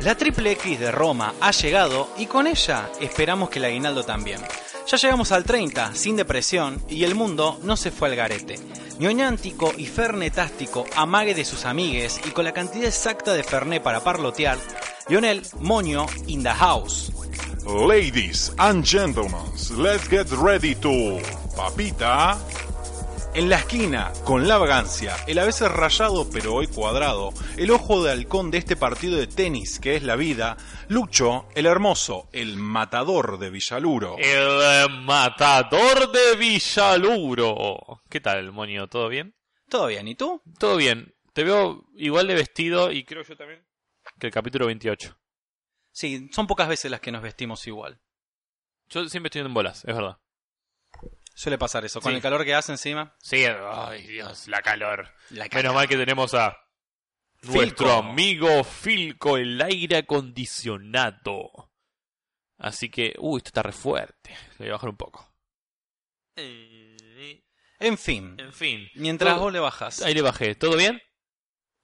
La triple X de Roma ha llegado y con ella esperamos que el aguinaldo también. Ya llegamos al 30, sin depresión, y el mundo no se fue al garete. Ñoñántico y fernetástico, amague de sus amigues y con la cantidad exacta de ferné para parlotear, Lionel Moño in the house. Ladies and gentlemen, let's get ready to... Papita. En la esquina, con la vagancia, el a veces rayado pero hoy cuadrado, el ojo de halcón de este partido de tenis que es la vida, Lucho, el hermoso, el matador de Villaluro. El eh, matador de Villaluro. ¿Qué tal, Moño? ¿Todo bien? ¿Todo bien? ¿Y tú? Todo bien. Te veo igual de vestido y creo yo también que el capítulo 28. Sí, son pocas veces las que nos vestimos igual. Yo siempre estoy en bolas, es verdad. Suele pasar eso, con Sí. el calor que hace encima. Sí, ay Dios, la calor. La Menos mal que tenemos a nuestro amigo Filco, el aire acondicionado. Así que, uy, esto está re fuerte. Le voy a bajar un poco. Eh, En fin, En fin. mientras Todo- vos le bajas. Ahí le bajé. ¿Todo bien?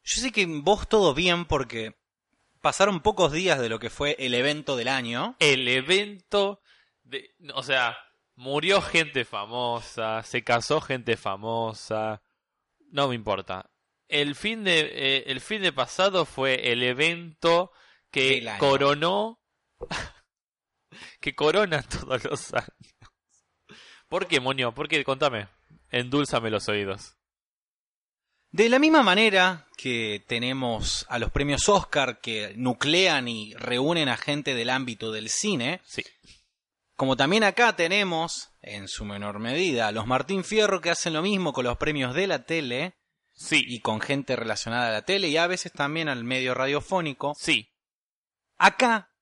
Yo sé que vos todo bien porque pasaron pocos días de lo que fue el evento del año. El evento de... O sea, murió gente famosa, se casó gente famosa. No me importa. El fin de, eh, el fin de pasado fue el evento que coronó... que corona todos los años. ¿Por qué, Moño? ¿Por qué? Contame. Endúlzame los oídos. De la misma manera que tenemos a los premios Oscar que nuclean y reúnen a gente del ámbito del cine, Sí. Como también acá tenemos, en su menor medida, a los Martín Fierro que hacen lo mismo con los premios de la tele Sí. y con gente relacionada a la tele y a veces también al medio radiofónico. Sí. Acá,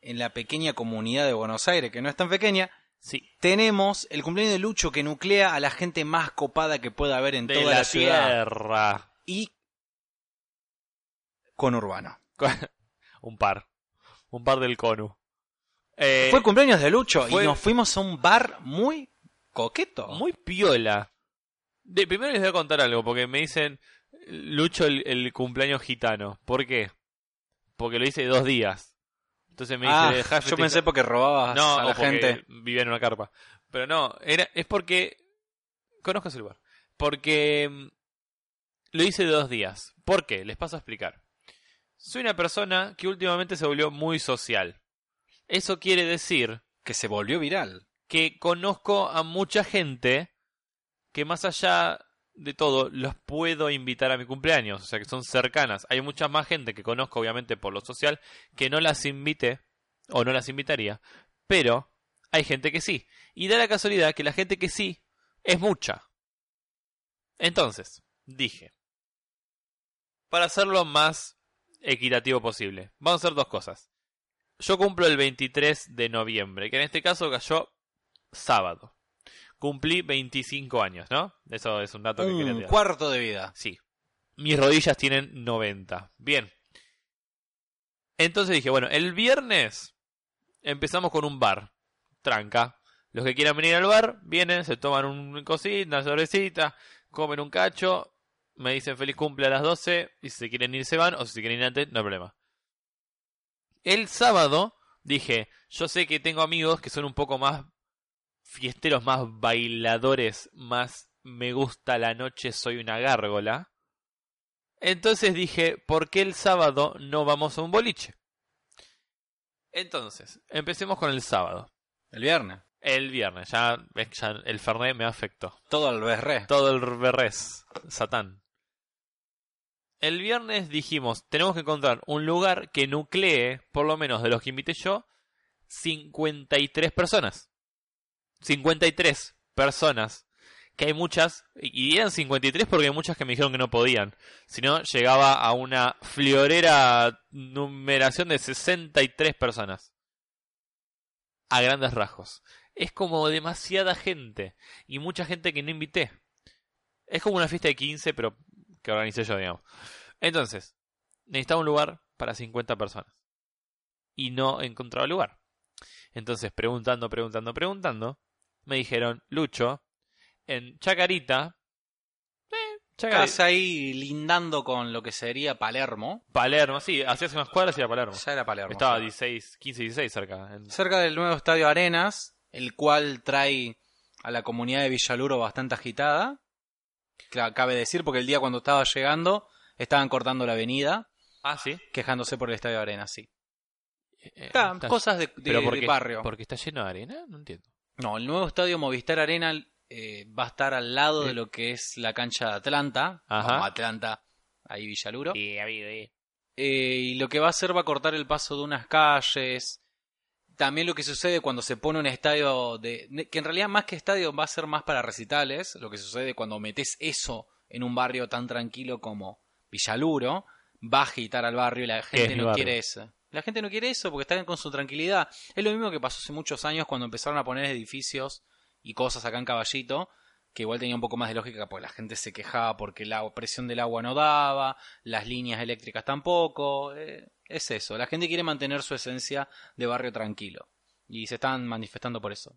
en la pequeña comunidad de Buenos Aires, que no es tan pequeña, Sí. tenemos el cumpleaños de Lucho que nuclea a la gente más copada que pueda haber en De toda la, la, ciudad tierra. y con Urbano. un par. Un par del Conu. Eh, Fue el cumpleaños de Lucho fue- y nos fuimos a un bar muy coqueto. muy piola. De, primero les voy a contar algo, porque me dicen Lucho el, el cumpleaños gitano. ¿Por qué? Porque lo hice dos días. Entonces me dice, Ah, "Dejá de yo festejar". pensé porque robabas no, a la gente. vivía en una carpa. Pero no, era, es porque... Conozco ese lugar. Porque mm, lo hice dos días. ¿Por qué? Les paso a explicar. Soy una persona que últimamente se volvió muy social. Eso quiere decir Que se volvió viral. que conozco a mucha gente que más allá de todo los puedo invitar a mi cumpleaños, o sea que son cercanas. Hay mucha más gente que conozco obviamente por lo social que no las invite o no las invitaría, pero hay gente que sí. Y da la casualidad que la gente que sí es mucha. Entonces, dije, para hacerlo más equitativo posible, vamos a hacer dos cosas. Yo cumplo el 23 de noviembre, que en este caso cayó sábado. Cumplí 25 años, ¿no? Eso es un dato que quería Un cuarto de vida. Sí. Mis rodillas tienen 90. Bien. Entonces dije, bueno, el viernes empezamos con un bar. Tranca. Los que quieran venir al bar, vienen, se toman un cosita, una cervecita, comen un cacho, me dicen feliz cumple a las 12, y si se quieren ir se van, o si se quieren ir antes, no hay problema. El sábado dije, yo sé que tengo amigos que son un poco más fiesteros, más bailadores, más me gusta la noche, soy una gárgola. Entonces dije, ¿por qué el sábado no vamos a un boliche? Entonces, empecemos con el sábado. El viernes. El viernes, ya, el Fernet me afectó. Todo al berré. Todo el berrés, Satán. El viernes dijimos, tenemos que encontrar un lugar que nuclee, por lo menos de los que invité yo, 53 personas. 53 personas. Que hay muchas, y eran 53 porque hay muchas que me dijeron que no podían. Si no, llegaba a una florera numeración de 63 personas. A grandes rasgos. Es como demasiada gente. Y mucha gente que no invité. Es como una fiesta de 15, pero que organicé yo, digamos. Entonces, necesitaba un lugar para 50 personas. Y no encontraba lugar. Entonces, preguntando, preguntando, preguntando, me dijeron, Lucho, en Chacarita, eh, Chacarita. casi ahí lindando con lo que sería Palermo. Palermo, sí, hacías unas cuadras y era Palermo. Ya era Palermo. Estaba sí. 16, 15, 16 cerca. En- cerca del nuevo estadio Arenas, el cual trae a la comunidad de Villaluro bastante agitada. Cabe decir, porque el día cuando estaba llegando estaban cortando la avenida, Ah, sí. quejándose por el estadio Arenas, sí. Eh, Está, está- cosas de, de- ¿Pero de porque, barrio. porque está lleno de arena? No entiendo. No, el nuevo estadio Movistar Arena eh, va a estar al lado de lo que es la cancha de Atlanta. Ajá. Vamos, Atlanta, ahí Villaluro. Sí, eh. Eh, y lo que va a hacer va a cortar el paso de unas calles. También lo que sucede cuando se pone un estadio de... que en realidad más que estadio va a ser más para recitales. Lo que sucede cuando metes eso en un barrio tan tranquilo como Villaluro, va a agitar al barrio y la gente no quiere eso. La gente no quiere eso porque están con su tranquilidad. Es lo mismo que pasó hace muchos años cuando empezaron a poner edificios y cosas acá en Caballito, que igual tenía un poco más de lógica porque la gente se quejaba porque la presión del agua no daba, las líneas eléctricas tampoco. eh, es eso, la gente quiere mantener su esencia de barrio tranquilo. Y se están manifestando por eso.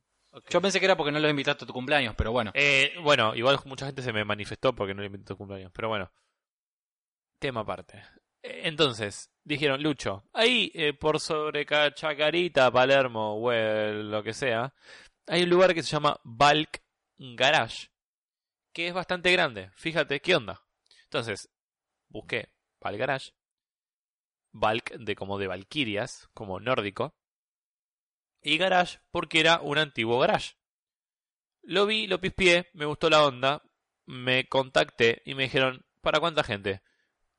Yo pensé que era porque no los invitaste a tu cumpleaños, pero bueno. Eh, bueno, igual mucha gente se me manifestó porque no le invité tu cumpleaños. Pero bueno. Tema aparte. Entonces, dijeron, Lucho, ahí eh, por sobre Ca- Chacarita, Palermo, o lo que sea, hay un lugar que se llama Balk Garage, que es bastante grande. Fíjate, ¿qué onda? Entonces, busqué Balk Garage, Balk de como de Valquirias, como nórdico, y Garage porque era un antiguo garage. Lo vi, lo pispié, me gustó la onda, me contacté y me dijeron, ¿para cuánta gente?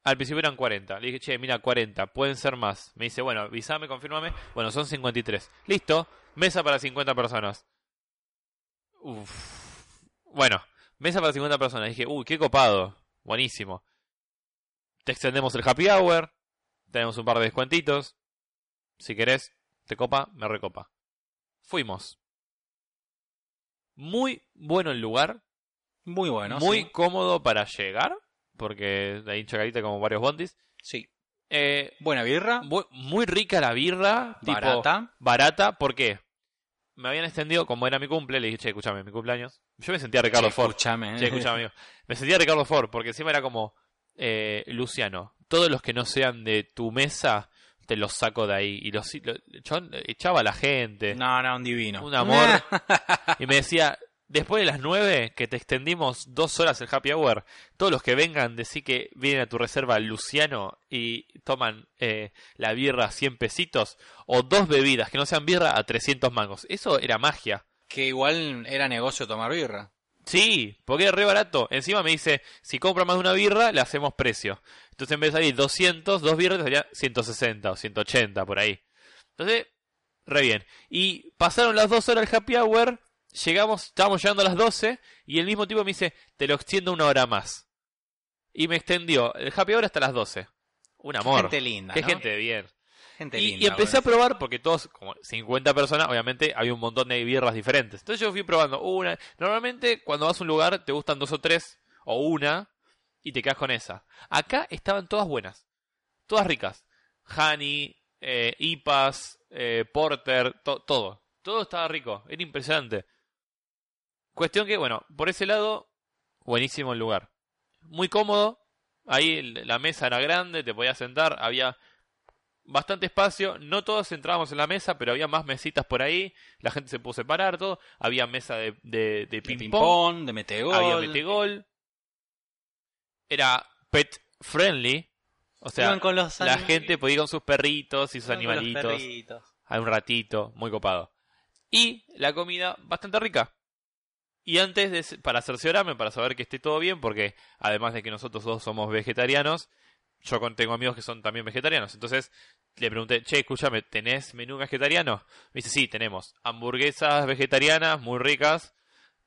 Al principio eran 40. Le dije, che, mira, 40, pueden ser más. Me dice, bueno, avísame, confírmame. Bueno, son 53. Listo, mesa para 50 personas. Uf. Bueno, mesa para 50 personas. Dije, uy, qué copado. Buenísimo. Te extendemos el happy hour. Tenemos un par de descuentitos. Si querés, te copa, me recopa. Fuimos. Muy bueno el lugar. Muy bueno. muy sí. cómodo para llegar. Porque ahí en Chacarita como varios bondis. Sí. Eh, Buena birra, muy rica la birra. tipo, barata. barata. ¿Por qué? Me habían extendido, como era mi cumple, le dije, che, escúchame, mi cumpleaños. Yo me sentía Ricardo Che, Ford. escúchame. Che, amigo. Me sentía Ricardo Ford, porque encima era como, eh, Luciano, todos los que no sean de tu mesa, te los saco de ahí. Y los, lo- chabón echaba a la gente. No, no, un divino. Un amor. Y me decía, después de las nueve, que te extendimos dos horas el happy hour, todos los que vengan, decí que vienen a tu reserva Luciano y toman eh, la birra a 100 pesitos, o dos bebidas que no sean birra a 300 mangos. Eso era magia. que igual era negocio tomar birra. Sí, porque es re barato. Encima me dice, si compra más de una birra, le hacemos precio. Entonces en vez de salir 200, dos birras sería 160 o 180 por ahí. Entonces, re bien. Y pasaron las dos horas el happy hour, llegamos, estábamos llegando a las 12 y el mismo tipo me dice, te lo extiendo una hora más. Y me extendió el happy hour hasta las 12. Un amor. Gente linda, Qué ¿no? gente de bien. Gente Y, linda. y empecé a probar porque todos, como 50 personas, obviamente había un montón de birras diferentes. Entonces yo fui probando una. Normalmente cuando vas a un lugar te gustan dos o tres o una y te quedas con esa. Acá estaban todas buenas, todas ricas. Honey, eh, IPAs, eh, Porter, to- todo. Todo estaba rico, era impresionante. Cuestión que, bueno, por ese lado, buenísimo el lugar. Muy cómodo, ahí la mesa era grande, te podías sentar, había bastante espacio, no todos entrábamos en la mesa, pero había más mesitas por ahí, la gente se pudo separar, todo, había mesa de, de, de De ping-pong, de metegol. había metegol, era pet friendly, o sea, con los la gente podía ir con sus perritos y sus iban animalitos a un ratito, muy copado. Y la comida bastante rica. Y antes, de, para cerciorarme, para saber que esté todo bien, porque además de que nosotros dos somos vegetarianos, yo con- tengo amigos que son también vegetarianos. Entonces le pregunté, che, escúchame, ¿tenés menú vegetariano? Me dice, sí, tenemos hamburguesas vegetarianas muy ricas,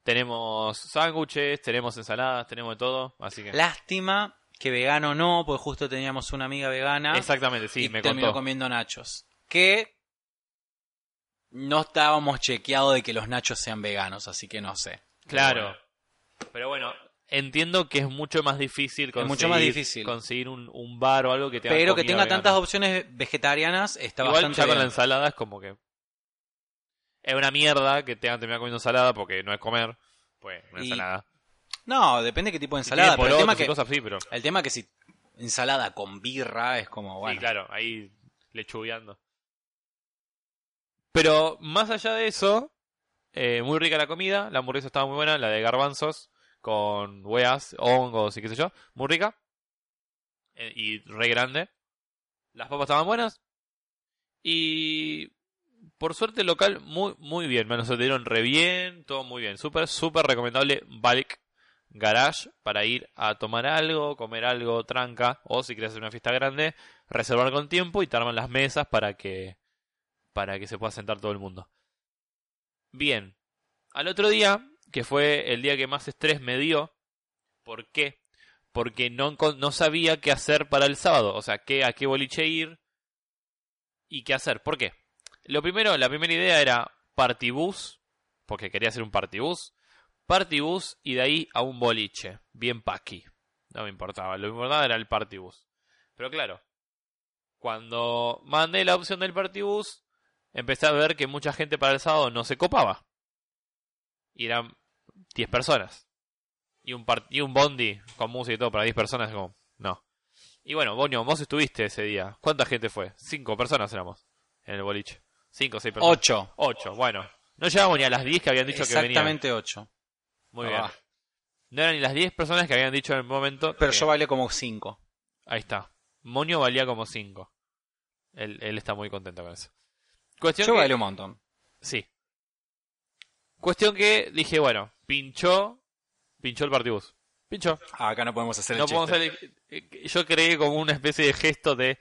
tenemos sándwiches, tenemos ensaladas, tenemos de todo. Así que... Lástima que vegano no, porque justo teníamos una amiga vegana. Exactamente, sí, y me terminó contó. comiendo nachos. Que no estábamos chequeados de que los nachos sean veganos, así que no sé. Claro. Pero bueno, entiendo que es mucho más difícil conseguir, mucho más difícil. conseguir un, un bar o algo que tenga Pero que tenga vegana. tantas opciones vegetarianas está Igual bastante ya con la ensalada es como que es una mierda que tengan que terminar comiendo ensalada porque no es comer, pues una Y- ensalada. No, depende qué tipo de ensalada. Pero el tema, que, cosas así, pero... el tema que si ensalada con birra es como, bueno. Sí, claro, ahí lechugueando. Pero más allá de eso, eh, muy rica la comida, la hamburguesa estaba muy buena, la de garbanzos con hueas, hongos y qué sé yo, muy rica. Eh, y re grande. Las papas estaban buenas. Y por suerte el local muy muy bien, me nos atendieron re bien, todo muy bien, súper súper recomendable Bulk Garage para ir a tomar algo, comer algo, tranca, o si quieres hacer una fiesta grande, reservar con tiempo y te arman las mesas para que para que se pueda sentar todo el mundo. Bien, al otro día, que fue el día que más estrés me dio, ¿por qué? Porque no, no sabía qué hacer para el sábado, o sea, qué, a qué boliche ir y qué hacer. ¿Por qué? Lo primero, la primera idea era partibus, porque quería hacer un partibus, partibus y de ahí a un boliche, bien paqui. No me importaba, lo importaba era el partibus. Pero claro, cuando mandé la opción del partibus, empecé a ver que mucha gente para el sábado no se copaba. Y eran 10 personas. Y un, y un bondi con música y todo para 10 personas, como, no. Y bueno, Boño, vos estuviste ese día. ¿Cuánta gente fue? 5 personas éramos en el boliche. 5 o 6 personas. Ocho. 8, bueno. No llegamos ni a las 10 que habían dicho que venían. Exactamente ocho. Muy Ah. bien. No eran ni las 10 personas que habían dicho en el momento. Pero que- yo bailé como cinco. Ahí está. Moño valía como 5. Él, él está muy contento con eso. Cuestión Yo que- bailé un montón. Sí. Cuestión que dije, bueno, pinchó. Pinchó el partibus. Pinchó. Ah, acá no podemos hacer el No chiste. podemos hacer el- Yo creé como una especie de gesto de.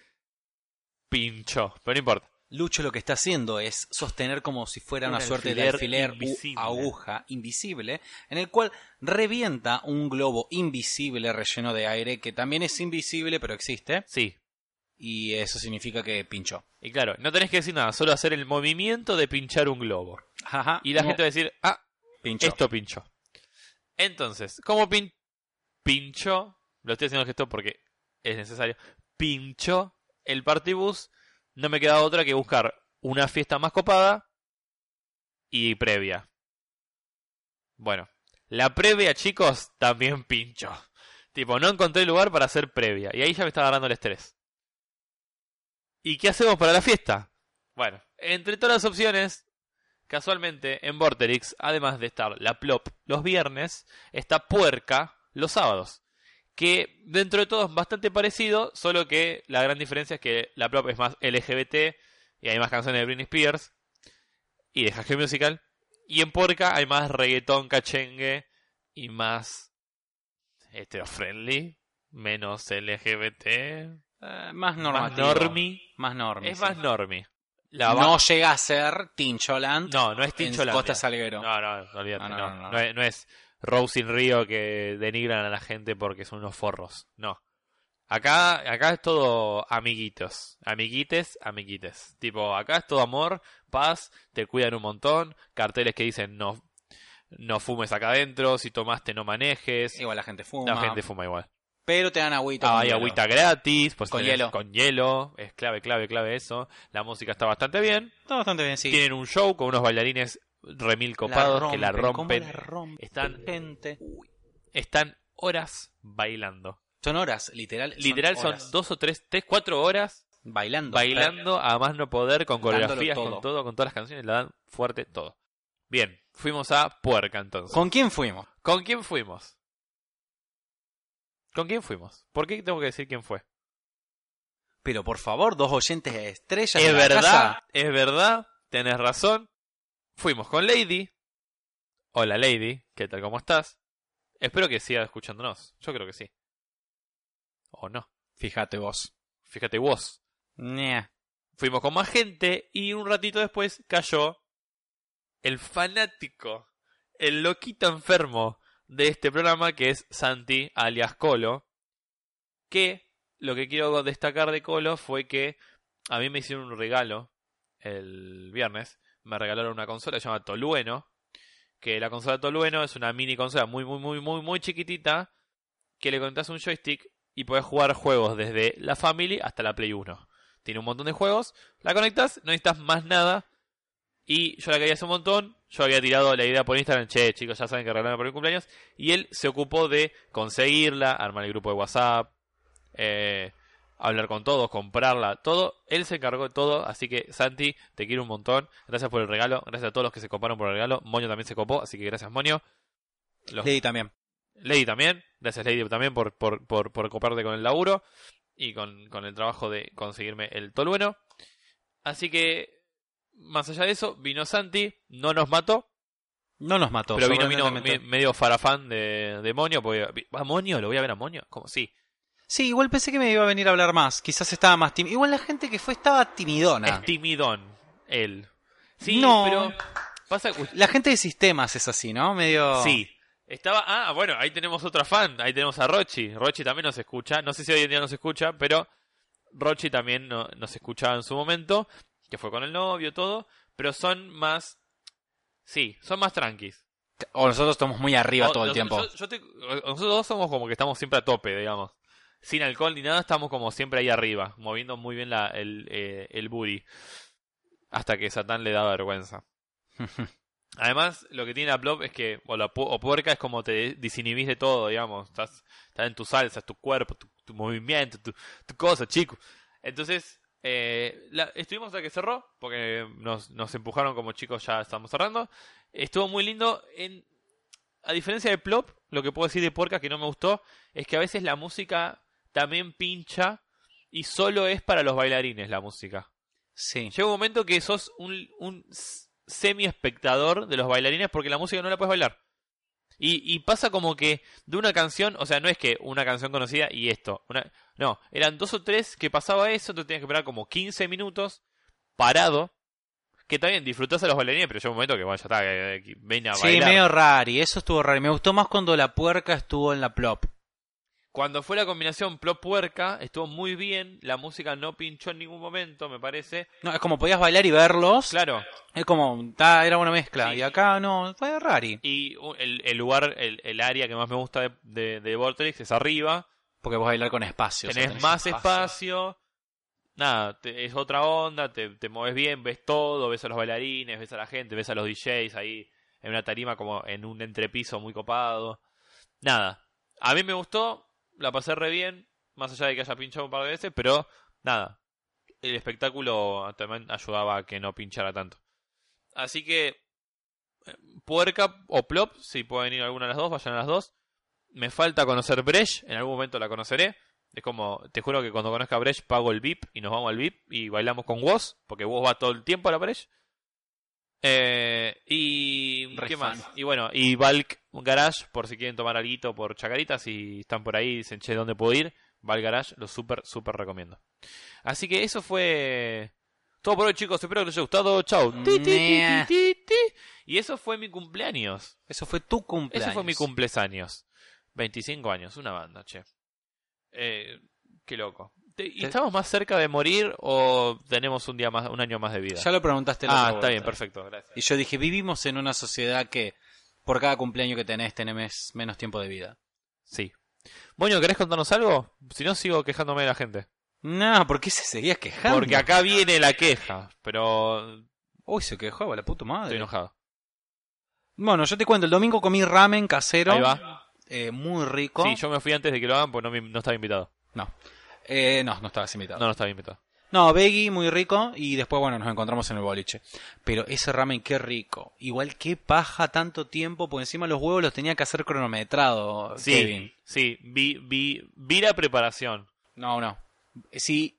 Pinchó. Pero no importa. Lucho lo que está haciendo es sostener como si fuera Un una suerte de alfiler invisible. aguja invisible, en el cual revienta un globo invisible relleno de aire que también es invisible pero existe Sí. Y eso significa que pinchó. Y claro, no tenés que decir nada, solo hacer el movimiento de pinchar un globo. Ajá, Y la no, gente va a decir, ah, pinchó. esto pinchó. Entonces, como pin pinchó, lo estoy haciendo el gesto porque es necesario, pinchó el partibus, no me queda otra que buscar una fiesta más copada y previa. Bueno, la previa, chicos, también pinchó. Tipo, no encontré lugar para hacer previa. Y ahí ya me estaba agarrando el estrés. ¿Y qué hacemos para la fiesta? Bueno, entre todas las opciones, casualmente en Vorterix, además de estar la Plop los viernes, está Puerca los sábados. Que dentro de todo es bastante parecido, solo que la gran diferencia es que la Plop es más LGBT y hay más canciones de Britney Spears y de School Musical. Y en Puerca hay más reggaetón, cachengue y más hetero-friendly, menos LGBT, Eh, más más normativo. Más Es sí. más. La va- No llega a ser Tincholand no, no es en Tincholandia. Costa Salguero. No, no, olvídate, No, no. es, no es Rose in Rio que denigran a la gente porque son unos forros. No. Acá, acá es todo amiguitos. Amiguites, amiguites. Tipo, acá es todo amor, paz, te cuidan un montón, carteles que dicen no, no fumes acá adentro, si tomaste no manejes. Igual la gente fuma. La gente fuma igual. Pero te dan agüita. Ah, hay agüita gratis, pues Con hielo. Con hielo, es clave, clave, clave eso. La música está bastante bien. Está bastante bien, sí. Tienen un show con unos bailarines remil copados que la ¿cómo rompen. la rompen, Están- gente. Están horas bailando. Son horas, literal. Literal son, dos o tres, tres, cuatro horas bailando. bailando a más no poder, con coreografías, todo. con todo, con todas las canciones, la dan fuerte todo. Bien, fuimos a Puerca entonces. ¿Con quién fuimos? ¿Con quién fuimos? ¿Con quién fuimos? ¿Por qué tengo que decir quién fue? Pero por favor, dos oyentes estrellas. Es de la verdad, casa. es verdad, tenés razón. Fuimos con Lady. Hola Lady, ¿qué tal? ¿Cómo estás? Espero que siga escuchándonos. Yo creo que sí. O no. Fíjate vos. Fíjate vos. Fuimos con más gente y un ratito después cayó el fanático, el loquito enfermo de este programa que es Santi alias Colo. Que lo que quiero destacar de Colo fue que a mí me hicieron un regalo el viernes. Me regalaron una consola, se llama Tolueno. Que la consola Tolueno es una mini consola muy, muy, muy, muy, muy chiquitita. Que le conectas un joystick y puedes jugar juegos desde la Family hasta la Play 1. Tiene un montón de juegos. La conectas, no necesitas más nada. Y yo la quería hace un montón. Yo había tirado la idea por Instagram, che, chicos, ya saben que regalarme por mi cumpleaños. Y él se ocupó de conseguirla, armar el grupo de WhatsApp, eh, hablar con todos, comprarla, todo. Él se encargó de todo, así que Santi, te quiero un montón. Gracias por el regalo, gracias a todos los que se coparon por el regalo. Moño también se copó, así que gracias Moño. Los- Lady también. Lady también, gracias Lady también por, por, por, por coparte con el laburo y con, con el trabajo de conseguirme el tolueno. Así que, más allá de eso, vino Santi, no nos mató, No nos mató. pero vino, vino sorprendentemente. me- medio farafán de, de Monio, porque, ¿a Monio? ¿Lo voy a ver a Monio? Como sí. Sí, igual pensé que me iba a venir a hablar más. Quizás estaba más tímido. Igual la gente que fue estaba timidona. Es timidón, él. Sí, No. pero pasa... La gente de sistemas es así, ¿no? Medio. Sí. Estaba, ah, bueno, ahí tenemos otra fan, ahí tenemos a Rochi. Rochi también nos escucha, no sé si hoy en día nos escucha, pero Rochi también no- nos escuchaba en su momento, que fue con el novio, todo, pero son más, sí, son más tranquis. O nosotros estamos muy arriba O- todo el tiempo. yo- yo estoy- nosotros dos somos como que estamos siempre a tope, digamos. Sin alcohol ni nada, estamos como siempre ahí arriba, moviendo muy bien la, el, eh, el booty. Hasta que Satán le da vergüenza. Además, lo que tiene la Plop es que, o la pu- o puerca es como te disinhibís de todo, digamos. Estás, estás en tu salsa, tu cuerpo, tu, tu movimiento, tu, tu cosa, chico. Entonces, eh, la- estuvimos hasta que cerró, porque nos, nos empujaron como chicos, ya estamos cerrando. Estuvo muy lindo. En, a diferencia de Plop, lo que puedo decir de puerca que no me gustó es que a veces la música también pincha y solo es para los bailarines la música. Sí. Llega un momento que sos un, un semi-espectador de los bailarines porque la música no la puedes bailar. Y, y pasa como que de una canción, o sea, no es que una canción conocida y esto. Una, no, eran dos o tres que pasaba eso, tú tenías que esperar como 15 minutos parado. Que también disfrutás a los bailarines, pero llega un momento que, bueno, ya está, que, que ven a Sí, bailar. medio raro. Y eso estuvo raro. Me gustó más cuando la puerca estuvo en la plop. Cuando fue la combinación Plop Puerca, estuvo muy bien, la música no pinchó en ningún momento, me parece. No, es como podías bailar y verlos. Claro, Es como, ta, era una mezcla. Sí. Y acá no, fue rari. Y uh, el, el lugar, el, el área que más me gusta de, de, de Vortex es arriba. Porque vos bailar con espacio. o sea, tenés más espacio. Nada, te- es otra onda, te, te mueves bien, ves todo, ves a los bailarines, ves a la gente, ves a los DJs ahí en una tarima como en un entrepiso muy copado. Nada, a mí me gustó, la pasé re bien, más allá de que haya pinchado un par de veces, pero nada, el espectáculo también ayudaba a que no pinchara tanto. Así que, eh, Puerca o Plop, si pueden ir alguna de las dos, vayan a las dos. Me falta conocer Bresh, en algún momento la conoceré. Es como, te juro que cuando conozca a Bresh pago el VIP y nos vamos al VIP y bailamos con Woz, porque Woz va todo el tiempo a la Bresh. Eh, y Re ¿qué fan. más? Y bueno, y Valk Garage, por si quieren tomar algo por chacaritas, si están por ahí y dicen, che, ¿dónde puedo ir? Valk Garage, lo súper, súper recomiendo. Así que eso fue todo por hoy, chicos. Espero que les haya gustado. Ti. Y eso fue mi cumpleaños. Eso fue tu cumpleaños. Ese fue mi cumpleaños. 25 años, una banda, che. Eh, qué loco. ¿Y estamos más cerca de morir o tenemos un día más, un año más de vida? Ya lo preguntaste ah, está bien, perfecto, gracias. Y yo dije, vivimos en una sociedad que por cada cumpleaños que tenés tenés menos tiempo de vida. Sí. Moño, ¿querés contarnos algo? Si no, sigo quejándome de la gente. No, ¿por qué se seguía quejando? Porque acá viene la queja, pero Uy, se quejó, la puta madre. estoy enojado. Bueno, yo te cuento, el domingo comí ramen casero. Ahí va. Eh, muy rico. Sí, yo me fui antes de que lo hagan porque no, me- no estaba invitado. No. Eh, no, no estabas invitado. No, no estaba invitado. No, veggie, muy rico. Y después, bueno, nos encontramos en el boliche. Pero ese ramen, qué rico. Igual qué paja tanto tiempo, porque encima los huevos los tenía que hacer cronometrado, Sí, Kevin. sí, vi, vi, vi la preparación. No, no. Sí.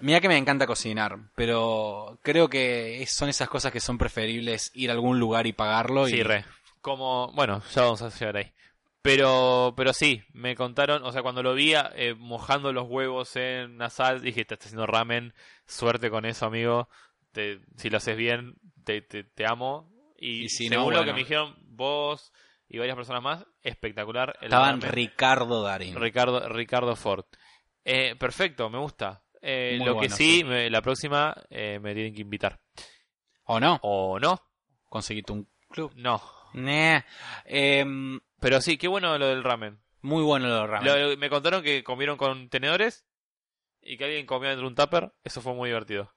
Mira que me encanta cocinar, pero creo que es- son esas cosas que son preferibles ir a algún lugar y pagarlo. y... Sí, re. Como, bueno, ya vamos a llegar ahí. Pero, pero sí, me contaron, o sea, cuando lo vi eh, mojando los huevos en una sal, dije, te estás haciendo ramen, suerte con eso, amigo. Te- si lo haces bien, te, te, te amo. Y, Y si no, según lo que me dijeron vos y varias personas más, espectacular. El Estaban ramen. Ricardo Darín. Ricardo, Ricardo Ford. Eh, perfecto, me gusta. Eh, lo que sí. me- la próxima eh, me tienen que invitar. ¿O no? ¿O no? Conseguiste un club. No. Nah. Em, Pero sí, qué bueno lo del ramen. muy bueno lo de ramen. Lo- me contaron que comieron con tenedores y que alguien comió dentro de un tupper. Eso fue muy divertido.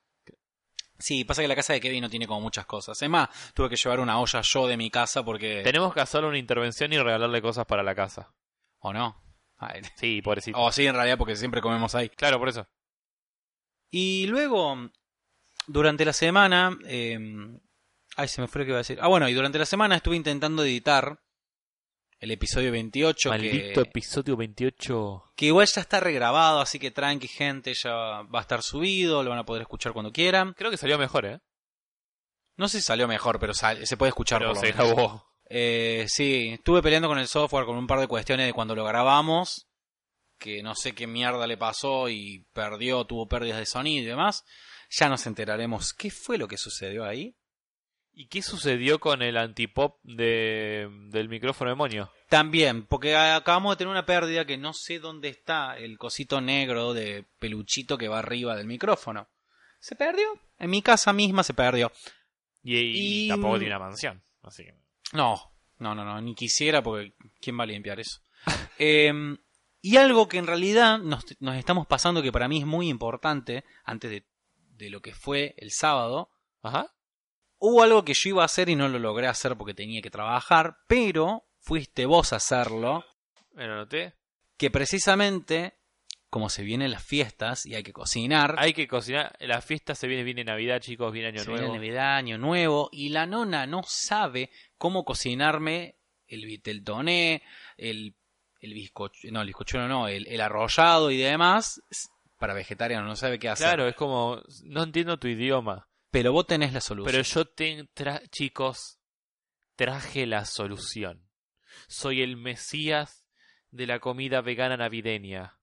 Sí, pasa que la casa de Kevin no tiene como muchas cosas. Es más, tuve que llevar una olla yo de mi casa porque... Tenemos que hacerle una intervención y regalarle cosas para la casa. ¿O no? Ay, Sí, pobrecito. O sí, en realidad, porque siempre comemos ahí. Claro, por eso. Y luego, durante la semana... eh, Ay, se me fue lo que iba a decir. Ah, bueno, y durante la semana estuve intentando editar el episodio 28 Maldito que... episodio 28. Que igual ya está regrabado, así que tranqui, gente, ya va a estar subido, lo van a poder escuchar cuando quieran. Creo que salió mejor, ¿eh? No sé si salió mejor, pero sal- se puede escuchar Pero por lo se menos. grabó. Eh, sí, estuve peleando con el software con un par de cuestiones de cuando lo grabamos, que no sé qué mierda le pasó y perdió, tuvo pérdidas de sonido y demás. Ya nos enteraremos qué fue lo que sucedió ahí. ¿Y qué sucedió con el antipop de, del micrófono demonio? También, porque acabamos de tener una pérdida que no sé dónde está el cosito negro de peluchito que va arriba del micrófono. ¿Se perdió? En mi casa misma se perdió. Y, y Y- tampoco tiene una mansión. Así que... No, no, no, no, ni quisiera porque ¿quién va a limpiar eso? Em, y algo que en realidad nos, nos estamos pasando que para mí es muy importante, antes de, de lo que fue el sábado, Ajá. Hubo algo que yo iba a hacer y no lo logré hacer porque tenía que trabajar, pero fuiste vos a hacerlo, Me lo noté. que precisamente, como se vienen las fiestas y hay que cocinar, Hay que cocinar. La fiesta se viene, viene Navidad, chicos, viene Año se Nuevo. viene Navidad, Año Nuevo, y la nona no sabe cómo cocinarme el viteltoné, el, el bizcocho, no, el bizcochuelo no, el, el arrollado y demás, para vegetariano, no sabe qué hacer. Claro, es como, no entiendo tu idioma. Pero vos tenés la solución. Pero yo, te, chicos, traje la solución. Soy el Mesías de la comida vegana navideña.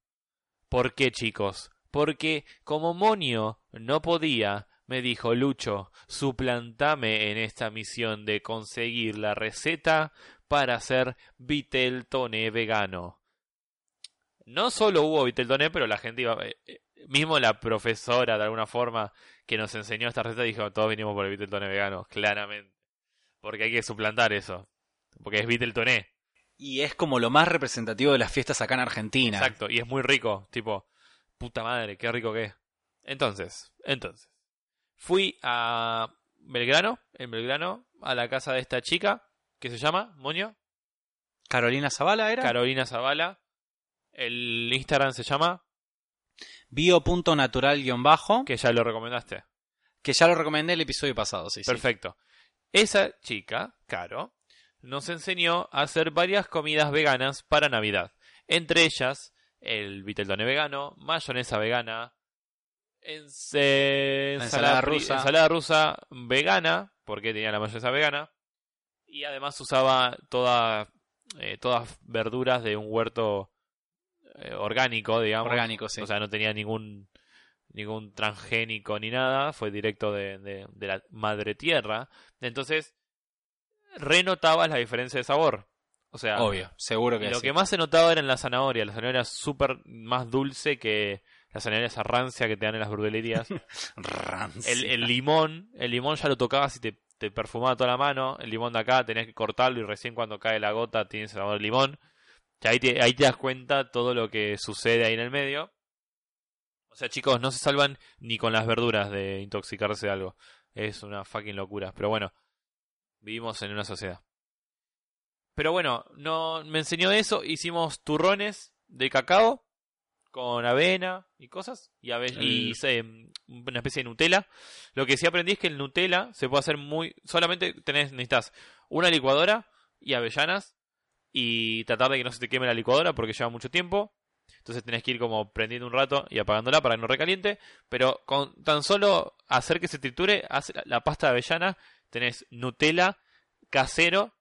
¿Por qué, chicos? Porque como Monio no podía, me dijo Lucho, suplantame en esta misión de conseguir la receta para hacer Viteltoné vegano. No solo hubo Viteltoné, pero la gente iba... mismo la profesora, de alguna forma, que nos enseñó esta receta, dijo, todos vinimos por el Viteltoné vegano, claramente. Porque hay que suplantar eso. Porque es Viteltoné. Y es como lo más representativo de las fiestas acá en Argentina. Exacto, y es muy rico, tipo, puta madre, qué rico que es. Entonces, entonces, fui a Belgrano, en Belgrano, a la casa de esta chica, que se llama, Moño, Carolina Zavala era. Carolina Zavala. El Instagram se llama, Bio.natural-bajo. que ya lo recomendaste. Que ya lo recomendé el episodio pasado, sí, sí. Perfecto. Esa chica, Caro, nos enseñó a hacer varias comidas veganas para Navidad. Entre ellas, el viteltoné vegano, mayonesa vegana, La ensalada, rusa. ensalada rusa vegana, porque tenía la mayonesa vegana, y además usaba toda, eh, todas verduras de un huerto eh, orgánico, digamos. Orgánico, sí. O sea, no tenía ningún ningún transgénico ni nada, fue directo de, de- de la madre tierra. Entonces, renotabas la diferencia de sabor. O sea, Obvio, seguro que lo que más se notaba era en la zanahoria. La zanahoria es súper más dulce que la zanahoria esa rancia que te dan en las verdulerías. Rancia. el, el limón, el limón ya lo tocabas y te, te perfumaba toda la mano. El limón de acá tenías que cortarlo y recién cuando cae la gota tienes sabor de limón. Ya ahí, te, ahí te das cuenta todo lo que sucede ahí en el medio. O sea, chicos, no se salvan ni con las verduras de intoxicarse de algo. Es una fucking locura. Pero bueno, vivimos en una sociedad. Pero bueno, no me enseñó eso. Hicimos turrones de cacao con avena y cosas. Y, ave- y una especie de Nutella. Lo que sí aprendí es que el Nutella se puede hacer muy. Solamente tenés, necesitas una licuadora y avellanas. Y tratar de que no se te queme la licuadora porque lleva mucho tiempo. Entonces tenés que ir como prendiendo un rato y apagándola para que no recaliente. Pero con tan solo hacer que se triture, hace la, pasta de avellana, tenés Nutella casero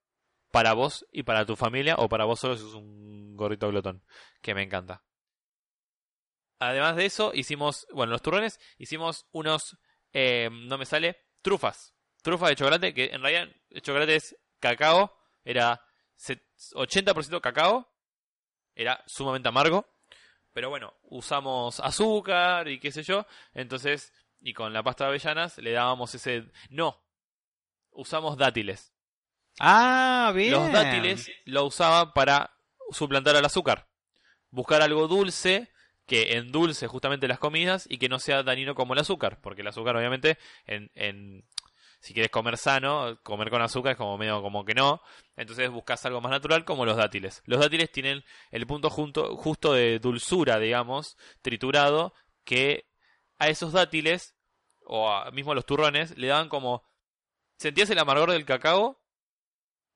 para vos y para tu familia o para vos solo si sos un gorrito glotón, que me encanta. Además de eso, hicimos, bueno, los turrones, hicimos unos, eh, no me sale, trufas. Trufas de chocolate, que en realidad el chocolate es cacao, era 80% cacao, era sumamente amargo, pero bueno, usamos azúcar y qué sé yo, entonces, y con la pasta de avellanas le dábamos ese, no, usamos dátiles. Ah, bien. Los dátiles lo usaba para suplantar al azúcar. Buscar algo dulce que endulce justamente las comidas y que no sea dañino como el azúcar, porque el azúcar obviamente en, en si quieres comer sano, comer con azúcar es como medio como que no, entonces buscas algo más natural como los dátiles. Los dátiles tienen el punto justo de dulzura, digamos, triturado, que a esos dátiles, o a, mismo a los turrones, le daban como... Sentías el amargor del cacao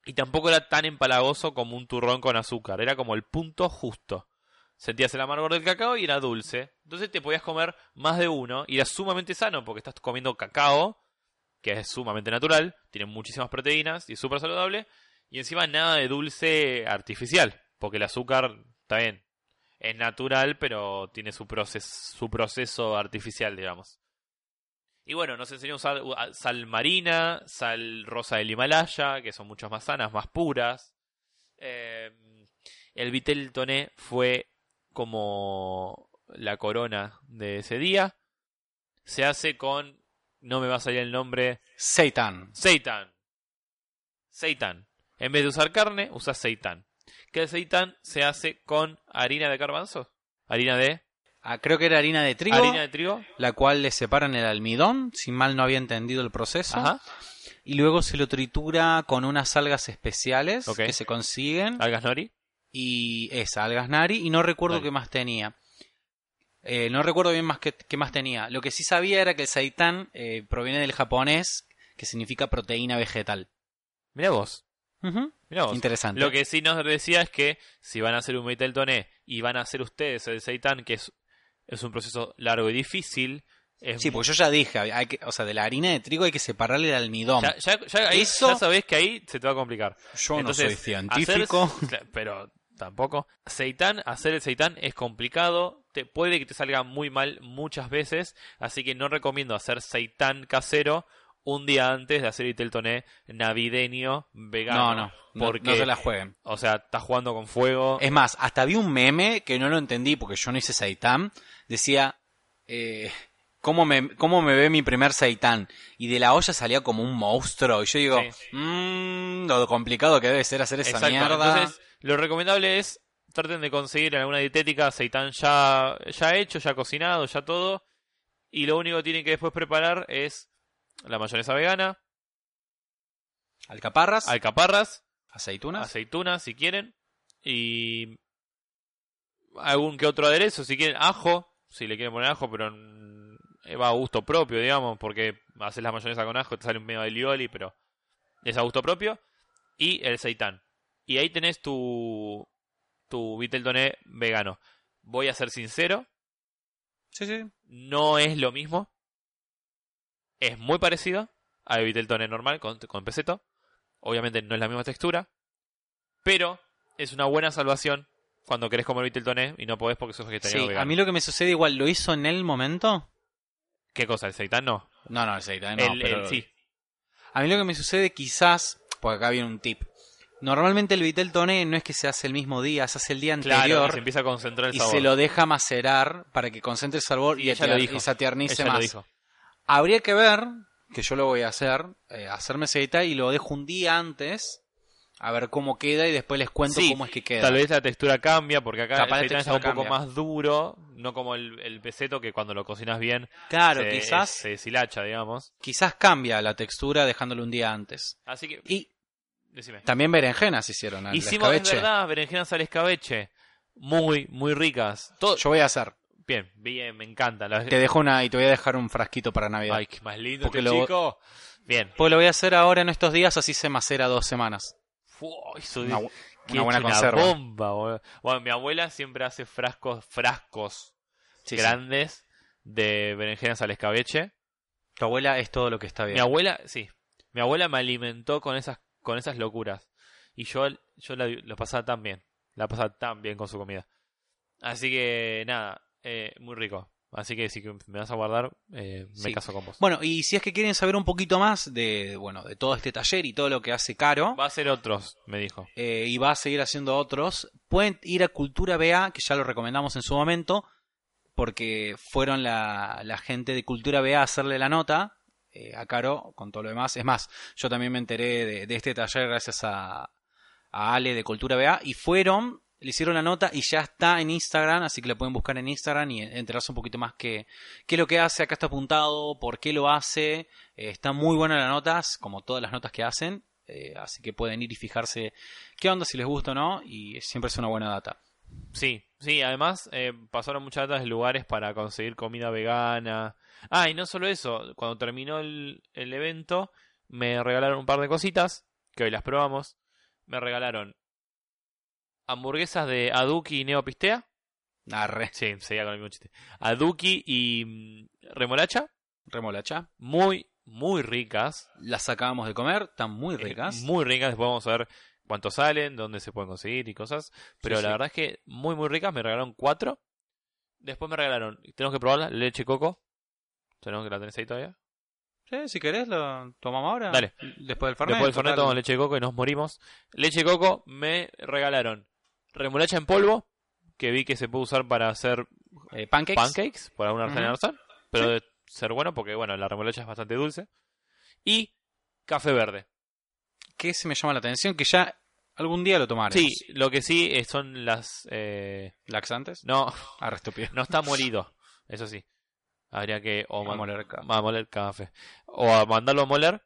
y tampoco era tan empalagoso como un turrón con azúcar, era como el punto justo. Sentías el amargor del cacao y era dulce. Entonces te podías comer más de uno y era sumamente sano porque estás comiendo cacao, que es sumamente natural, tiene muchísimas proteínas y es súper saludable. Y encima nada de dulce artificial, porque el azúcar, está bien, es natural, pero tiene su, proceso, artificial, digamos. Y bueno, nos enseñó sal, sal marina, sal rosa del Himalaya, que son mucho más sanas, más puras. Eh, el Vitel Toné fue como la corona de ese día. Se hace con, no me va a salir el nombre. Seitan. Seitan. Seitan. En vez de usar carne, usa seitan. Que el seitan se hace con harina de garbanzo. Harina de. Ah, creo que era harina de trigo. Harina de trigo. La cual le separan el almidón, si mal no había entendido el proceso. Ajá. Y luego se lo tritura con unas algas especiales que se consiguen. Algas nori. y esa, algas nari, y no recuerdo Vale. qué más tenía. Eh, no recuerdo bien más qué, más tenía. Lo que sí sabía era que el seitan eh, proviene del japonés, que significa proteína vegetal. Mira vos. Ujú. Mirá vos. Interesante. Lo que sí nos decía es que si van a hacer un Vitel Toné y van a hacer ustedes el seitan, que es, es un proceso largo y difícil. Es Sí, mu- porque yo ya dije, hay que, o sea, de la harina de trigo hay que separarle el almidón. ya, ya, ya ahí- Eso- ya sabés que ahí se te va a complicar. yo Entonces, no soy científico. hacer- pero tampoco. Seitan, hacer el seitan es complicado. Te, puede que te salga muy mal muchas veces. Así que no recomiendo hacer seitan casero un día antes de hacer Vitel Toné navideño vegano. No, no, no, Porque, no se la jueguen. o sea, estás jugando con fuego. Es más, hasta vi un meme que no lo entendí porque yo no hice seitan. Decía, eh, ¿cómo, me, ¿cómo me ve mi primer seitan? Y de la olla salía como un monstruo. Y yo digo, Sí. mmm, lo complicado que debe ser hacer esa Exacto. mierda. Entonces, lo recomendable es traten de conseguir en alguna dietética seitan ya, ya hecho, ya cocinado, ya todo. Y lo único que tienen que después preparar es la mayonesa vegana, Alcaparras, alcaparras, aceitunas. aceitunas si quieren, y algún que otro aderezo, si quieren, ajo, si le quieren poner ajo, pero mm, va a gusto propio, digamos, porque haces la mayonesa con ajo, te sale un medio de lioli, pero es a gusto propio, y el seitán. Y ahí tenés tu, tu toné vegano. Voy a ser sincero, Sí, sí. no es lo mismo. Es muy parecido al toné normal con, con peseto. Obviamente no es la misma textura. Pero es una buena salvación cuando querés comer toné y no podés porque sos vegetariano Sí, vegano. a mí lo que me sucede igual, ¿lo hizo en el momento? ¿Qué cosa? ¿El seitán? No. No, no, el seitan no, el, pero el- sí. A mí lo que me sucede quizás, porque acá viene un tip. Normalmente el vitel toné no es que se hace el mismo día, se hace el día Claro, anterior se empieza a concentrar el y sabor. se lo deja macerar para que concentre el sabor y, ella lo dijo. y se lo más. dijo. Habría que ver, que yo lo voy a hacer, eh, hacerme seitan y lo dejo un día antes, a ver cómo queda y después les cuento Sí, cómo es que queda. Tal vez la textura cambia porque acá Capaz el está un poco más duro, no como el, el peseto que cuando lo cocinas bien Claro, se, quizás, se deshilacha, digamos. quizás cambia la textura dejándolo un día antes. Así que, Y decime. también berenjenas hicieron al Hicimos, es escabeche. verdad, berenjenas al escabeche. Muy, muy ricas. Todo... Yo voy a hacer. Bien, bien, me encanta. Te dejo una y te voy a dejar un frasquito para Navidad. Ay, qué más lindo Porque este lo- chico. Bien. Pues lo voy a hacer ahora en estos días, así se macera dos semanas. Hizo Una, una buena conserva. bomba, boludo. Bueno, mi abuela siempre hace frascos, frascos Sí, sí. grandes de berenjenas al escabeche. Tu abuela es todo lo que está bien. Mi abuela, sí. Mi abuela me alimentó con esas, con esas locuras. Y yo, yo la, lo pasaba tan bien. La pasaba tan bien con su comida. Así que, nada, eh, muy rico. Así que si me vas a guardar, eh, me Sí. caso con vos. Bueno, y si es que quieren saber un poquito más de, bueno, de todo este taller y todo lo que hace Caro, Va a ser otros, me dijo. eh, y va a seguir haciendo otros, pueden ir a Cultura BA, que ya lo recomendamos en su momento, porque fueron la, la gente de Cultura BA a hacerle la nota eh, a Caro con todo lo demás. Es más, yo también me enteré de, este taller gracias a, a Ale de Cultura BA y fueron le hicieron la nota y ya está en Instagram, así que la pueden buscar en Instagram y enterarse un poquito más qué, es lo que hace, acá está apuntado, por qué lo hace. Eh, está muy buena las notas, como todas las notas que hacen, eh, así que pueden ir y fijarse qué onda, si les gusta o no, y siempre es una buena data. Sí, sí, además pasaron muchas datas de lugares para conseguir comida vegana. Ah, y no solo eso, cuando terminó el, el evento me regalaron un par de cositas, que hoy las probamos. Me regalaron hamburguesas de Aduki y Neopistea. Arre. Sí, seguía con el mismo chiste. Aduki y mm, remolacha. Remolacha. Muy, muy ricas. Las acabamos de comer, están muy Eh, ricas. muy ricas. Después vamos a ver cuánto salen, dónde se pueden conseguir y cosas. Pero Sí, la sí. verdad es que muy, muy ricas. Me regalaron cuatro. Después me regalaron, tenemos que probarla, leche coco. ¿Tenemos que la tenés ahí todavía? Sí, si querés, lo tomamos ahora. Dale. Después del Fernet. Después del Fernet tomamos leche de coco y nos morimos. Leche de coco me regalaron remolacha en polvo, que vi que se puede usar para hacer Eh, pancakes. pancakes, por alguna razón, pero de ser bueno porque, bueno, la remolacha es bastante dulce. Y café verde. Que se me llama la atención, que ya algún día lo tomaremos. Sí, lo que sí eh, son las... eh, ¿Laxantes? no, estúpido. no está molido, eso sí. Habría que o A moler a moler café. O a mandarlo a moler,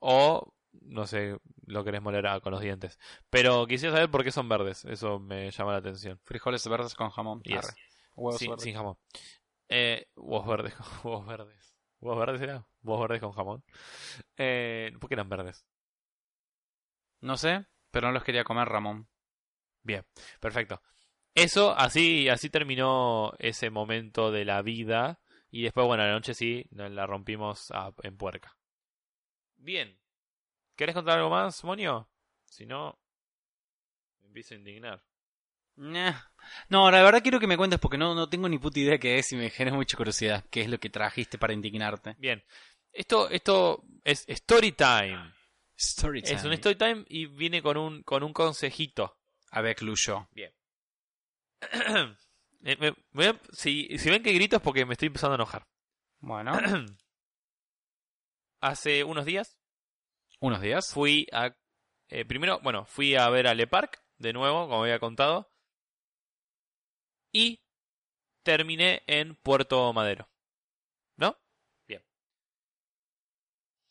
o no sé, lo querés moler a- con los dientes. Pero quisiera saber por qué son verdes, eso me llama la atención. Frijoles verdes con jamón. Yes. Huevos Sin, verdes. sin jamón. Eh, huevos verdes, huevos verdes. ¿Huevos verdes era? Huevos verdes con jamón. Eh, ¿Por qué eran verdes? No sé, pero no los quería comer Ramón. Bien, perfecto. Eso, así, así terminó ese momento de la vida. Y después, bueno, a la noche sí, la rompimos a- en puerca. Bien. ¿Querés contar algo más, Monio? Si no, me empiezo a indignar. Nah. No, la verdad quiero que me cuentes porque no, no tengo ni puta idea qué es y me genera mucha curiosidad. ¿Qué es lo que trajiste para indignarte? Bien. Esto, esto es story time. Story time. Es un story time y viene con un, con un consejito. Avec Luyo. Eh, me- si ven que grito es porque me estoy empezando a enojar. Bueno, Hace unos días unos días. fui a... eh, primero, bueno, fui a ver a Le Parc, de nuevo, como había contado. Y terminé en Puerto Madero. ¿No? Bien.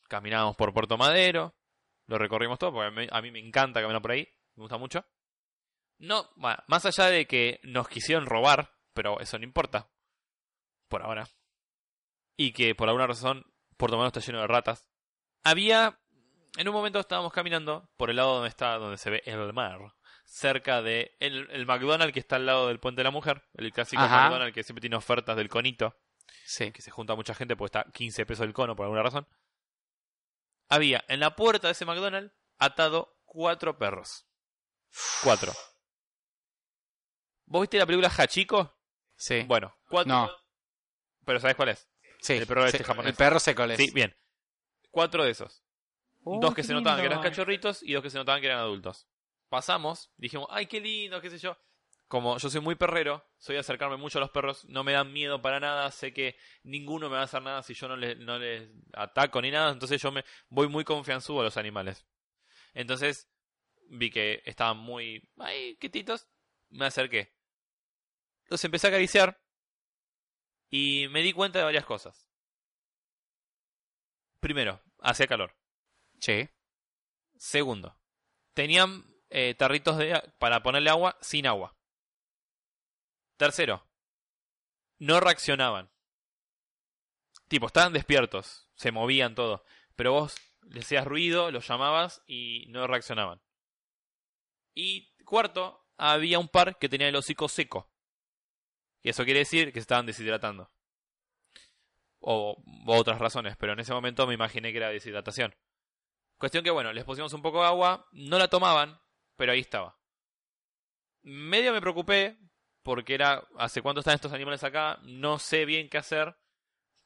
Caminábamos por Puerto Madero. Lo recorrimos todo, porque a mí, a mí me encanta caminar por ahí. Me gusta mucho. No, bueno, más allá de que nos quisieron robar, pero eso no importa. Por ahora. Y que por alguna razón Puerto Madero está lleno de ratas. Había en un momento estábamos caminando por el lado donde está, donde se ve el mar, cerca de el, el McDonald's que está al lado del Puente de la Mujer, el clásico Ajá. McDonald's que siempre tiene ofertas del conito, Sí. que se junta mucha gente porque está 15 pesos el cono por alguna razón. Había en la puerta de ese McDonald's atado cuatro perros. Cuatro. ¿Vos viste la película Hachiko? Sí. Bueno, cuatro. No. Pero ¿sabes cuál es? sí. el perro este Sí, japonés. El perro sé cuál es. Sí, bien. Cuatro de esos. Oh, dos que se notaban que eran cachorritos y dos que se notaban que eran adultos. Pasamos, dijimos, ay, qué lindo, qué sé yo. Como yo soy muy perrero, soy de acercarme mucho a los perros, no me dan miedo para nada, sé que ninguno me va a hacer nada si yo no les, no les ataco ni nada, entonces yo me voy muy confianzudo a los animales. Entonces vi que estaban muy, ay, quietitos, me acerqué. Los empecé a acariciar y me di cuenta de varias cosas. Primero, hacía calor. Sí. Segundo, tenían eh, tarritos de, para ponerle agua sin agua. Tercero, no reaccionaban. Tipo, estaban despiertos, se movían todo, pero vos le hacías ruido, los llamabas y no reaccionaban. Y cuarto, había un par que tenía el hocico seco. Y eso quiere decir que se estaban deshidratando. O, o otras razones, pero en ese momento me imaginé que era deshidratación. Cuestión que, bueno, les pusimos un poco de agua, no la tomaban, pero ahí estaba. Medio me preocupé, porque era, ¿hace cuánto están estos animales acá? No sé bien qué hacer.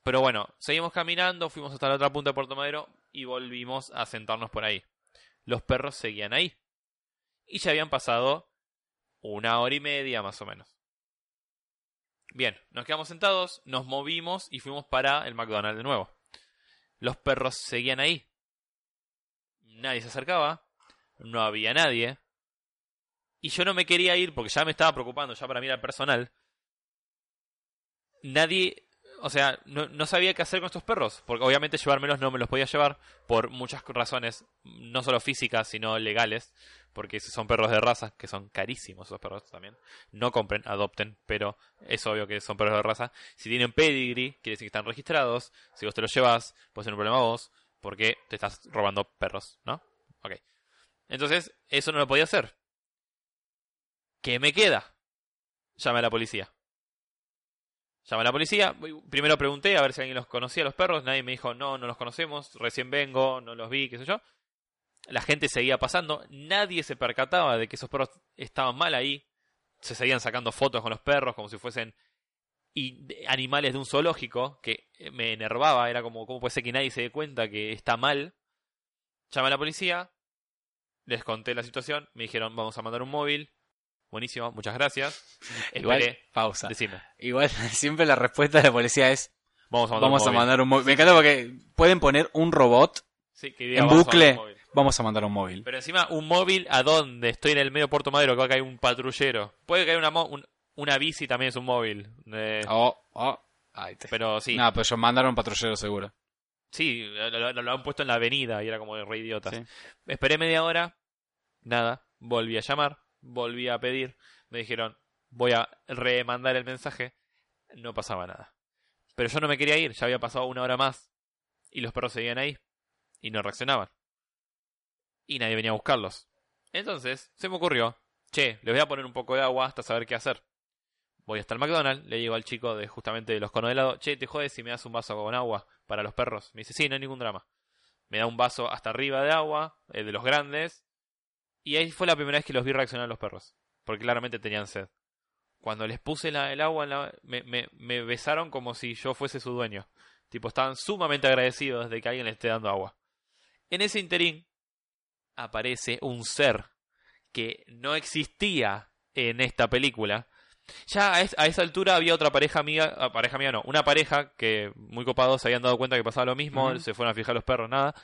Pero bueno, seguimos caminando, fuimos hasta la otra punta de Puerto Madero y volvimos a sentarnos por ahí. Los perros seguían ahí. Y ya habían pasado una hora y media más o menos. Bien, nos quedamos sentados, nos movimos y fuimos para el McDonald's de nuevo. Los perros seguían ahí. Nadie se acercaba, no había nadie. y yo no me quería ir porque ya me estaba preocupando, ya para mí era personal. Nadie, o sea, no, sabía qué hacer con estos perros, porque obviamente llevármelos no me los podía llevar por muchas razones, no solo físicas, sino legales, porque si son perros de raza, que son carísimos esos perros también, no compren, adopten, pero es obvio que son perros de raza. Si tienen pedigree, quiere decir que están registrados, si vos te los llevas, puede ser un problema vos, porque te estás robando perros, ¿no? Ok. Entonces, eso no lo podía hacer. ¿Qué me queda? Llame a la policía. Llame a la policía. Primero pregunté a ver si alguien los conocía, los perros. Nadie me dijo, no, no los conocemos. Recién vengo, no los vi, qué sé yo. La gente seguía pasando. Nadie se percataba de que esos perros estaban mal ahí. Se seguían sacando fotos con los perros como si fuesen y animales de un zoológico que me enervaba. Era como, ¿cómo puede ser que nadie se dé cuenta que está mal? Llamé a la policía. Les conté la situación. Me dijeron, vamos a mandar un móvil. Buenísimo, muchas gracias. Igual, Esperé. pausa. Decime. Igual siempre la respuesta de la policía es Vamos a mandar vamos un a móvil. mandar un móvil. Me encanta porque pueden poner un robot Sí, que diga, en a bucle. Vamos a mandar un móvil. Pero encima, un móvil a dónde? Estoy en el medio de Puerto Madero, que acá hay un patrullero. Puede que haya una, mo- un- una bici también es un móvil. Eh, Oh, oh. Te- Pero sí, No, pero ellos mandaron un patrullero seguro. sí, lo, lo- lo han puesto en la avenida y era como de re idiotas. Sí. Esperé media hora, nada, volví a llamar, volví a pedir, me dijeron, voy a remandar el mensaje, no pasaba nada. Pero yo no me quería ir, ya había pasado una hora más y los perros seguían ahí y no reaccionaban. Y nadie venía a buscarlos. Entonces, se me ocurrió, che, les voy a poner un poco de agua hasta saber qué hacer. Voy hasta el McDonald's, le digo al chico de justamente de los conos de helado, che, te jodes si me das un vaso con agua para los perros. Me dice, sí, no hay ningún drama. Me da un vaso hasta arriba de agua, eh, de los grandes, y ahí fue la primera vez que los vi reaccionar a los perros, porque claramente tenían sed. Cuando les puse el agua, en la- me, me- me besaron como si yo fuese su dueño. Tipo, estaban sumamente agradecidos de que alguien les esté dando agua. En ese interín aparece un ser que no existía en esta película. Ya a, es- a esa altura había otra pareja amiga, ah, pareja mía no, una pareja que muy copados se habían dado cuenta que pasaba lo mismo, se fueron a fijar los perros, nada.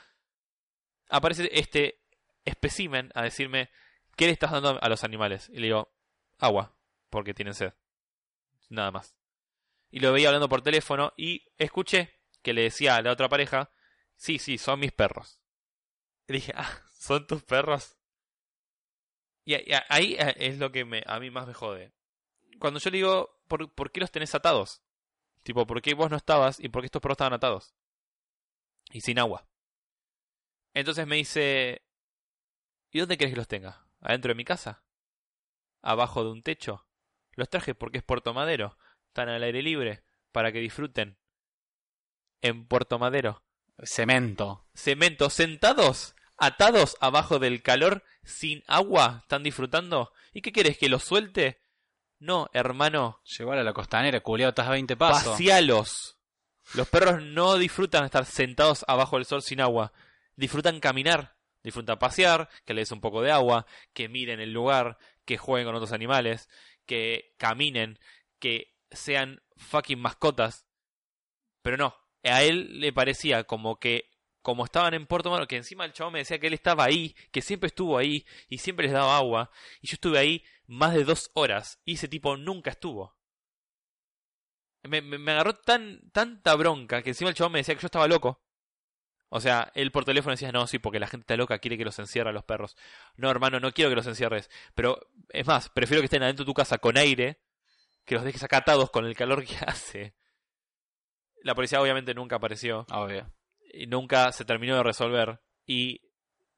Aparece este espécimen a decirme, ¿qué le estás dando a los animales? Y le digo, agua, porque tienen sed. Nada más. Y lo veía hablando por teléfono y escuché que le decía a la otra pareja, sí, sí, son mis perros. Y dije, ah, ¿son tus perros? Y, ahí eh, es lo que me, a mí más me jode. Cuando yo le digo, ¿por, ¿por qué los tenés atados? Tipo, ¿por qué vos no estabas y por qué estos perros estaban atados? Y sin agua. Entonces me dice, ¿y dónde querés que los tenga? ¿Adentro de mi casa? ¿Abajo de un techo? Los traje porque es Puerto Madero. Están al aire libre para que disfruten. En Puerto Madero. Cemento. Cemento, sentados, atados abajo del calor, sin agua, están disfrutando. ¿Y qué querés? ¿Que los suelte? No, hermano, Llegó a la costanera, culiado, estás a 20 pasos. pasealos. Los perros no disfrutan estar sentados abajo del sol sin agua. Disfrutan caminar, disfrutan pasear, que les des un poco de agua, que miren el lugar, que jueguen con otros animales, que caminen, que sean fucking mascotas. Pero no, a él le parecía como que, como estaban en Puerto Madero, que encima el chavo me decía que él estaba ahí, que siempre estuvo ahí y siempre les daba agua, y yo estuve ahí más de dos horas y ese tipo nunca estuvo. Me, me, agarró tan, tanta bronca que encima el chabón me decía que yo estaba loco. O sea, él por teléfono decía, no, sí, porque la gente está loca, quiere que los encierre a los perros. No, hermano, no quiero que los encierres. Pero, es más, prefiero que estén adentro de tu casa con aire, que los dejes acatados con el calor que hace. La policía obviamente nunca apareció Obvio. Nunca se terminó de resolver. Y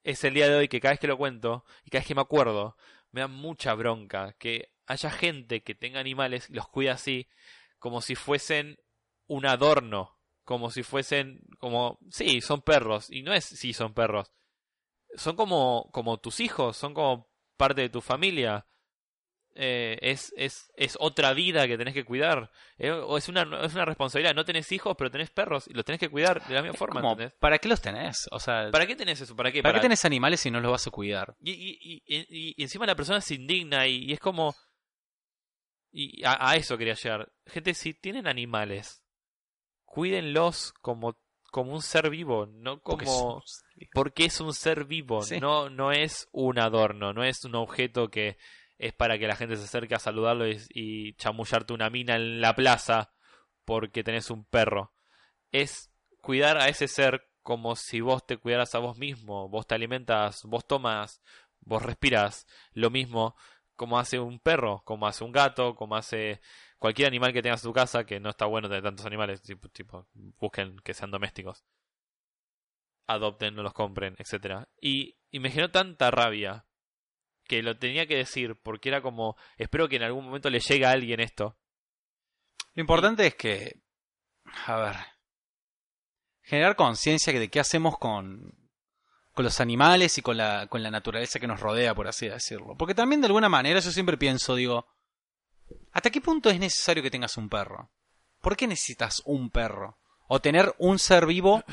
es el día de hoy que cada vez que lo cuento y cada vez que me acuerdo, me da mucha bronca que haya gente que tenga animales y los cuida así, como si fuesen un adorno, como si fuesen, como, sí, son perros, y no es sí son perros, son como, como tus hijos, son como parte de tu familia. Eh, es, es, es otra vida que tenés que cuidar. Eh, o es una, es una responsabilidad. No tenés hijos, pero tenés perros y los tenés que cuidar de la misma forma. ¿Para qué los tenés? O sea, ¿Para qué tenés eso? ¿Para qué? ¿para qué tenés animales si no los vas a cuidar? y, y, y, y- y encima la persona se indigna y, es como... Y a, a eso quería llegar. Gente, si tienen animales, cuídenlos como, como un ser vivo, no Porque como... es- Porque es un ser vivo, Sí. no, no es un adorno, no es un objeto que es para que la gente se acerque a saludarlo y, chamullarte una mina en la plaza porque tenés un perro. Es cuidar a ese ser como si vos te cuidaras a vos mismo, vos te alimentas, vos tomas, vos respiras, lo mismo como hace un perro, como hace un gato, como hace cualquier animal que tengas en tu casa, que no está bueno tener tantos animales, tipo, tipo busquen que sean domésticos. Adopten, no los compren, etcétera. Y, y me generó tanta rabia que lo tenía que decir, porque era como, espero que en algún momento le llegue a alguien esto. Lo importante es que, a ver, generar conciencia de qué hacemos con, con los animales y con la, con la naturaleza que nos rodea, por así decirlo. Porque también de alguna manera yo siempre pienso, digo, ¿hasta qué punto es necesario que tengas un perro? ¿Por qué necesitas un perro? O tener un ser vivo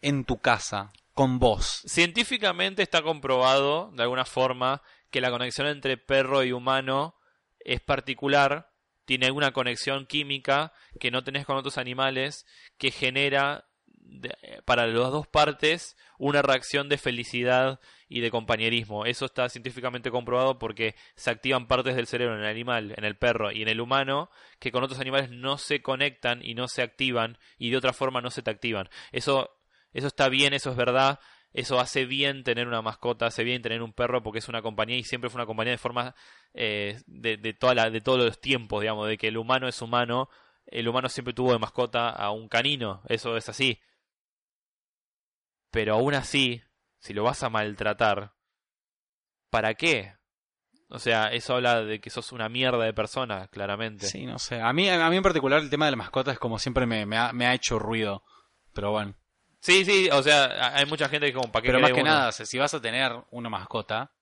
en tu casa, con vos. Científicamente está comprobado, de alguna forma, que la conexión entre perro y humano es particular, tiene alguna conexión química que no tenés con otros animales que genera para las dos partes una reacción de felicidad y de compañerismo. Eso está científicamente comprobado porque se activan partes del cerebro en el animal, en el perro y en el humano que con otros animales no se conectan y no se activan y de otra forma no se te activan. Eso, eso está bien, eso es verdad. Eso hace bien tener una mascota, hace bien tener un perro porque es una compañía y siempre fue una compañía de forma eh, de, de, de todos los tiempos, digamos, de que el humano es humano, el humano siempre tuvo de mascota a un canino, eso es así. Pero aún así, si lo vas a maltratar, ¿para qué? O sea, eso habla de que sos una mierda de persona, claramente. Sí, no sé. A mí, a mí en particular el tema de la mascota es como siempre me, me ha hecho ruido. Pero bueno. Sí, sí, o sea, hay mucha gente que como, ¿para qué Pero más que uno? nada, si vas a tener una mascota,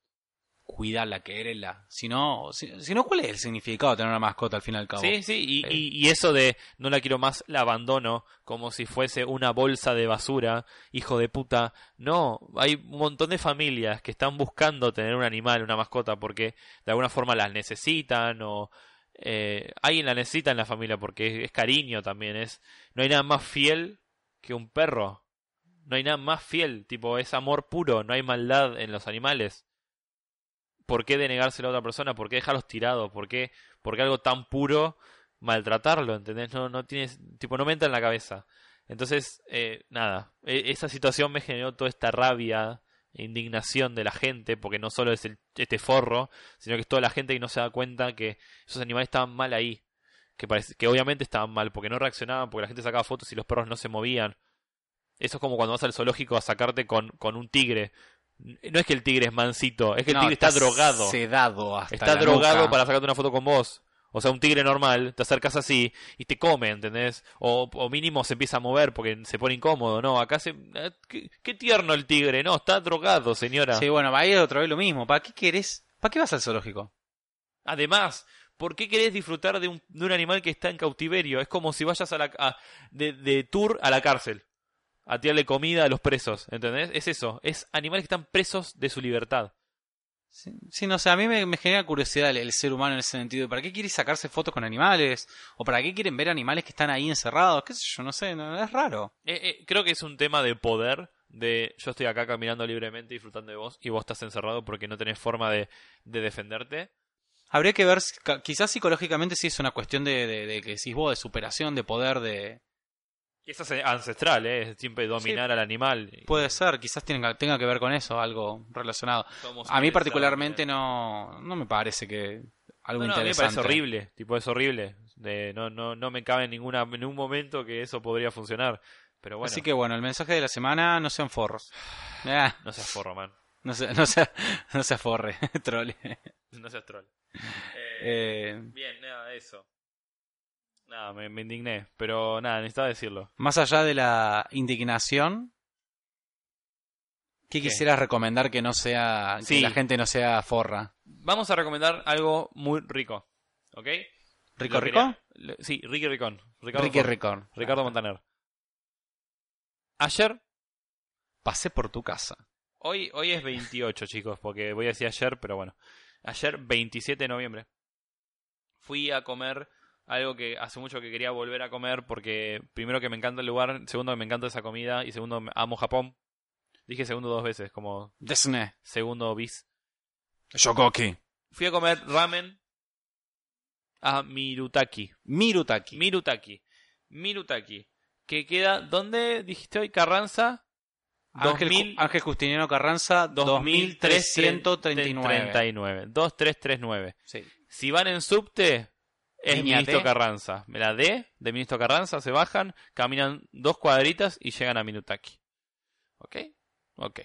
cuidala, quererla. Si no, si, si, no, ¿cuál es el significado de tener una mascota al fin y al cabo? Sí, sí, y, y, y, eso de no la quiero más, la abandono como si fuese una bolsa de basura, hijo de puta. No, hay un montón de familias que están buscando tener un animal, una mascota, porque de alguna forma las necesitan o... Eh, alguien la necesita en la familia porque es, es cariño también, es no hay nada más fiel que un perro. No hay nada más fiel, tipo, es amor puro, no hay maldad en los animales. ¿Por qué denegárselo a otra persona? ¿Por qué dejarlos tirados? ¿Por qué, por qué algo tan puro maltratarlo? ¿Entendés? No, no tienes, tipo, no me entra en la cabeza. Entonces, eh, nada, e esa situación me generó toda esta rabia, indignación de la gente, porque no solo es el, este forro, sino que es toda la gente que no se da cuenta que esos animales estaban mal ahí. Que, parece, que obviamente estaban mal, porque no reaccionaban, porque la gente sacaba fotos y los perros no se movían. Eso es como cuando vas al zoológico a sacarte con, con un tigre. No es que el tigre es mansito, es que el tigre está, drogado. Sedado hasta Está la drogado nuca. para sacarte una foto con vos. O sea, un tigre normal, te acercas así y te come, ¿entendés? O, o mínimo se empieza a mover porque se pone incómodo, ¿no? Acá se... eh, ¿Qué, qué tierno el tigre, ¿no? Está drogado, señora. Sí, bueno, ahí es otra vez lo mismo. ¿Para qué querés? ¿Para qué vas al zoológico? Además, ¿por qué querés disfrutar de un, de un animal que está en cautiverio? Es como si vayas a la, a, de, de tour a la cárcel a tirarle comida a los presos, ¿entendés? Es eso, es animales que están presos de su libertad. Sí, sí no sé, a mí me, me, genera curiosidad el, el, ser humano en ese sentido. ¿Para qué quiere sacarse fotos con animales? ¿O para qué quieren ver animales que están ahí encerrados? ¿Qué sé yo? No sé, no, es raro. Eh, eh, creo que es un tema de poder, de yo estoy acá caminando libremente disfrutando de vos y vos estás encerrado porque no tenés forma de, de defenderte. Habría que ver, quizás psicológicamente sí es una cuestión de, de, de que decís vos, de superación, de poder, de... Y eso es ancestral, ¿eh? Siempre dominar sí, al animal. Puede ser, quizás tenga, tenga que ver con eso, algo relacionado. Somos a mí particularmente no, no me parece que algo no, no, interesante. A mí me parece horrible, tipo es horrible. De, no, no, no me cabe en, ninguna, en ningún momento que eso podría funcionar. Pero bueno. Así que bueno, el mensaje de la semana, no sean forros. Ah. No seas forro, man. No, se, no, sea, no seas forre, trole. No seas troll. Eh, eh, bien, nada, eso. Nada, me, me, indigné, pero nada, necesitaba decirlo. Más allá de la indignación, ¿qué, ¿Qué? quisieras recomendar que no sea, sí. que la gente no sea forra? Vamos a recomendar algo muy rico, ¿ok? ¿Rico Rico? Sí, Ricky Ricón. Ricardo Ricky Ricón. Ricardo Montaner. Ayer pasé por tu casa. Hoy, hoy es 28, chicos, porque voy a decir ayer, pero bueno. Ayer, 27 de noviembre, fui a comer algo que hace mucho que quería volver a comer porque primero que me encanta el lugar, segundo que me encanta esa comida y segundo amo Japón. Dije segundo dos veces, como Desne. segundo bis. Shogoki. fui a comer ramen a Mirutaki. Mirutaki. Mirutaki. Mirutaki. Que queda, ¿dónde dijiste hoy? Carranza. Ángel, 2000 Ángel Justiniano Carranza, 2339. 2339. 2339. Sí. Si van en subte, es Línea Ministro T. Carranza. La D de Ministro Carranza, se bajan, caminan dos cuadritas y llegan a Minutaki. ¿Ok? Ok.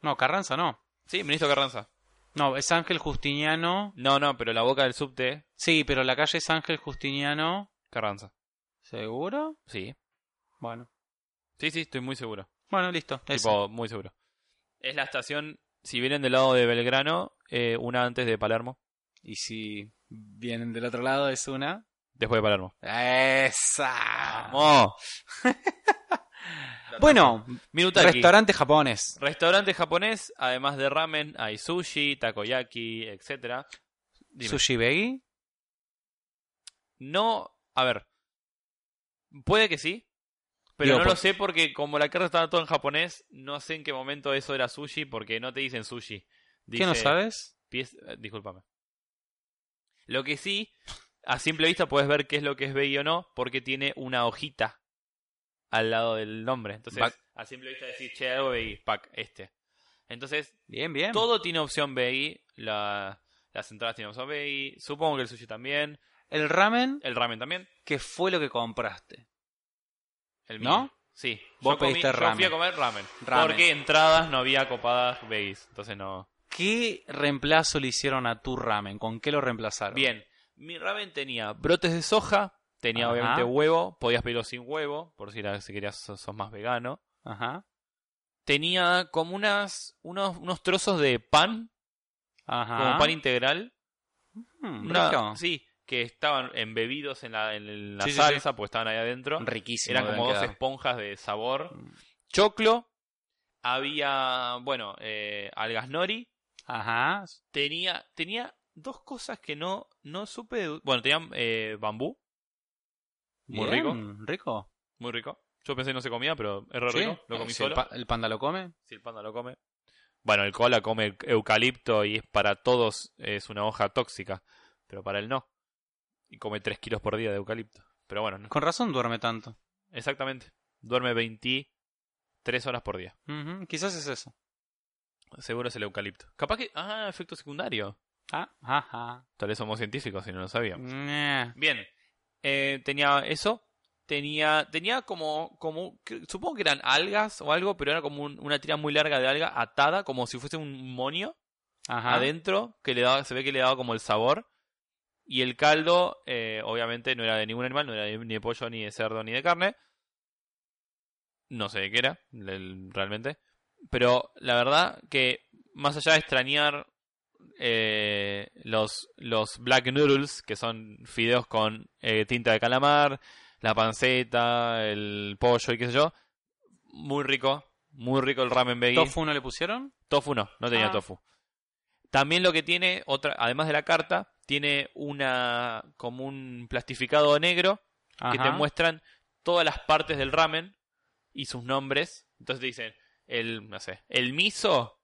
No, Carranza no. Sí, Ministro Carranza. No, es Ángel Justiniano. No, no, pero la boca del subte, Sí, pero la calle es Ángel Justiniano. Carranza. ¿Seguro? Sí. Bueno. Sí, sí, estoy muy seguro. Bueno, listo. ese. Tipo, muy seguro. Es la estación, si vienen del lado de Belgrano, eh, una antes de Palermo. Y si vienen del otro lado, es una. Después de Palermo. ¡Esa! ¡Vamos! Bueno, Minutaki. restaurante japonés. Restaurante japonés, además de ramen, hay sushi, takoyaki, etcétera. Dime. Sushi Veggie. No, a ver. Puede que sí. Pero Digo, no por- lo sé porque como la carta estaba todo en japonés, no sé en qué momento eso era sushi porque no te dicen sushi. ¿Qué no Dice sabes? pies- eh, discúlpame. Lo que sí, a simple vista puedes ver qué es lo que es veggie o no porque tiene una hojita al lado del nombre. Entonces, a simple vista decís, che, algo veggie, pack, este. Entonces, Bien, bien. todo tiene opción. La, las entradas tienen opción veggie. Supongo que el sushi también. El ramen, El ramen también. ¿qué fue lo que compraste? El ¿No? mío. Sí. Vos yo, comí- pediste yo ramen. fui a comer ramen. Ramen. Porque entradas no había copadas veggies. Entonces no. ¿Qué reemplazo le hicieron a tu ramen? ¿Con qué lo reemplazaron? Bien. Mi ramen tenía brotes de soja. Tenía Ajá. obviamente huevo. Podías pedirlo sin huevo. Por si, era- si querías sos, sos más vegano. Ajá. Tenía como unas, unos, unos trozos de pan. Ajá. Como pan integral. Mm, Una- rico. sí. Que estaban embebidos en la, en la Sí, sí, salsa. Porque estaban ahí adentro. Riquísimo. Eran como dos esponjas de sabor. Mm. Choclo. Había, bueno, eh, algas nori. Ajá. Tenía, tenía dos cosas que no, no supe. de- Bueno, tenía eh, bambú. Muy rico. Bien, rico. Muy rico. Yo pensé que no se comía, pero es re Sí. rico. Lo comí Si solo. El, pa- el panda lo come? Si el panda lo come. Bueno, el koala come eucalipto y es para todos es una hoja tóxica. Pero para él no. Y come 3 kilos por día de eucalipto. Pero bueno, no. Con razón duerme tanto. exactamente. Duerme 23 horas por día. Quizás es eso. Seguro es el eucalipto. Capaz que. Ah, efecto secundario. Ah, ajá. Tal vez somos científicos y no lo sabíamos. Bien. Eh, tenía eso. Tenía, tenía como, como, supongo que eran algas o algo, pero era como un- una tira muy larga de alga atada, como si fuese un monio Ajá. adentro, que le daba, se ve que le daba como el sabor. Y el caldo, eh, obviamente, no era de ningún animal, no era de- ni de pollo, ni de cerdo, ni de carne. No sé de qué era, el- realmente. Pero la verdad que, más allá de extrañar eh, los, los black noodles, que son fideos con eh, tinta de calamar, la panceta, el pollo y qué sé yo, muy rico, muy rico el ramen veggie. ¿Tofu no le pusieron? Tofu no, no tenía Ah. tofu. También lo que tiene, otra, además de la carta, tiene una como un plastificado negro que te muestran todas las partes del ramen y sus nombres. Entonces te dicen el, no sé, el miso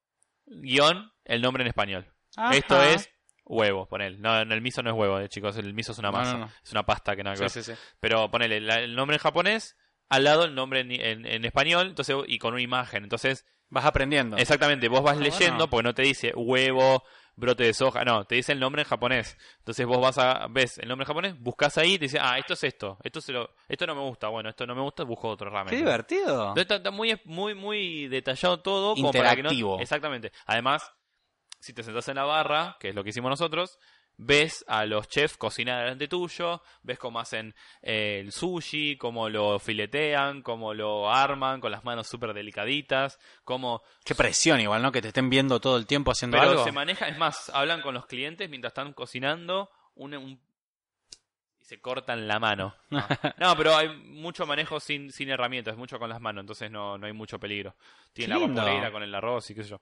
guion el nombre en español. Ajá. Esto es huevo, ponele. No, el miso no es huevo, eh, chicos, el miso es una No, masa, no, no. es una pasta que nada que Sí, ver. sí, sí. Pero ponele la- el nombre en japonés, al lado el nombre en, en- en español, entonces y con una imagen. Entonces Vas aprendiendo. Exactamente, vos vas Ah, leyendo bueno. porque no te dice huevo, brote de soja, no, te dice el nombre en japonés. Entonces vos vas a, ves el nombre en japonés, buscas ahí y te dice, ah, esto es esto, esto se lo, esto no me gusta, bueno, esto no me gusta, busco otro ramen. Qué divertido. Entonces está, está muy, muy, muy detallado todo. Como para que no- exactamente. Además, si te sentás en la barra, que es lo que hicimos nosotros, ves a los chefs cocinar delante tuyo, ves cómo hacen eh, el sushi, cómo lo filetean, cómo lo arman con las manos súper delicaditas, cómo Qué presión igual, ¿no? Que te estén viendo todo el tiempo haciendo pero algo. se maneja, es más, hablan con los clientes mientras están cocinando un, un- y se cortan la mano. No. No, pero hay mucho manejo sin, sin herramientas, mucho con las manos, entonces no, no hay mucho peligro. Tienen Qué la vaporera con el arroz y qué sé yo.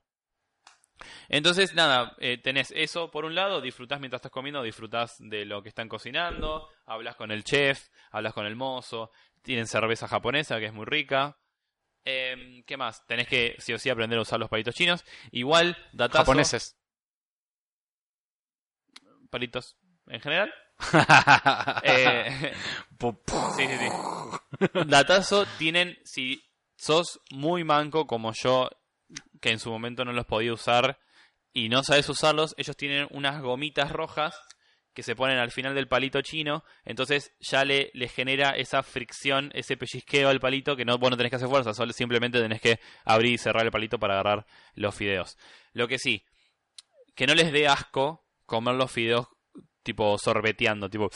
Entonces, nada, eh, tenés eso por un lado, disfrutás mientras estás comiendo, disfrutás de lo que están cocinando, hablas con el chef, hablas con el mozo, tienen cerveza japonesa que es muy rica. Em, ¿Qué más? Tenés que sí o sí aprender a usar los palitos chinos. Igual, datazo, Japoneses. palitos en general. Eh, sí, sí, sí. Datazo tienen, si sos muy manco como yo, que en su momento no los podía usar y no sabes usarlos, ellos tienen unas gomitas rojas que se ponen al final del palito chino, entonces ya le, le genera esa fricción, ese pellizqueo al palito que no, vos no tenés que hacer fuerza, solo simplemente tenés que abrir y cerrar el palito para agarrar los fideos. Lo que sí, que no les dé asco comer los fideos tipo sorbeteando, tipo...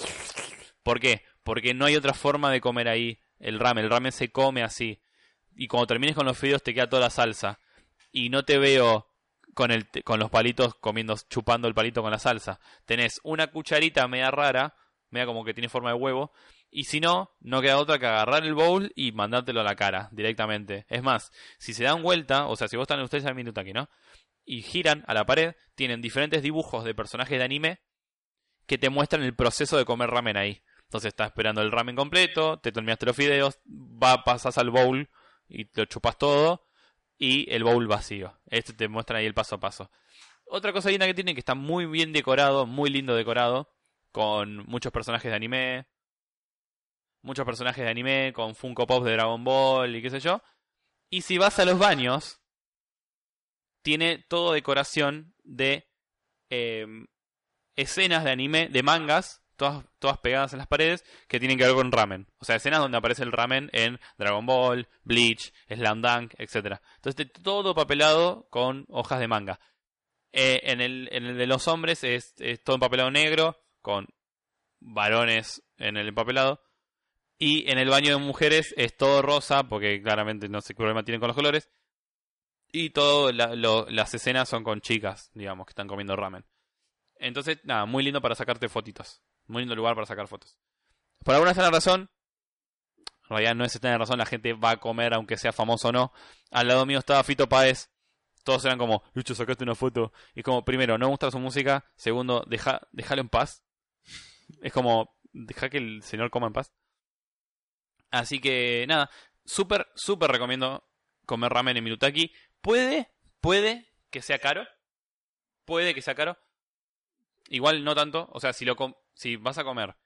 ¿Por qué? Porque no hay otra forma de comer ahí el ramen, el ramen se come así. Y cuando termines con los fideos te queda toda la salsa. Y no te veo con, el, con los palitos comiendo, chupando el palito con la salsa. Tenés una cucharita media rara, media como que tiene forma de huevo, y si no, no queda otra que agarrar el bowl y mandártelo a la cara directamente. Es más, si se dan vuelta, o sea, si vos están ustedes al minuto aquí, ¿no? Y giran a la pared, tienen diferentes dibujos de personajes de anime que te muestran el proceso de comer ramen ahí. Entonces estás esperando el ramen completo, te terminaste los fideos, va, pasas al bowl y lo chupas todo, y el bowl vacío. Este te muestra ahí el paso a paso. Otra cosa linda que tiene que está muy bien decorado, muy lindo decorado, con muchos personajes de anime, muchos personajes de anime, con Funko Pop de Dragon Ball y qué sé yo. Y si vas a los baños, tiene todo decoración de em, escenas de anime, de mangas, todas, todas pegadas en las paredes, que tienen que ver con ramen. O sea, escenas donde aparece el ramen en Dragon Ball, Bleach, Slam Dunk, etc. Entonces, todo papelado con hojas de manga. Eh, en, el, el de los hombres es, es todo empapelado negro, con varones en el empapelado. Y en el baño de mujeres es todo rosa, porque claramente no sé qué problema tienen con los colores. Y todas las escenas son con chicas, digamos, que están comiendo ramen. Entonces, nada, muy lindo para sacarte fotitos. Muy lindo lugar para sacar fotos. Por alguna extraña razón, en realidad no es extraña razón, la gente va a comer aunque sea famoso o no. Al lado mío estaba Fito Páez. Todos eran como, Lucho, sacaste una foto. Y como, primero, no gusta su música. Segundo, deja, déjalo en paz. Es como, deja que el señor coma en paz. Así que, nada, súper, súper recomiendo comer ramen en Minutaki. Puede, puede que sea caro. Puede que sea caro. Igual no tanto. O sea, si lo si vas a comer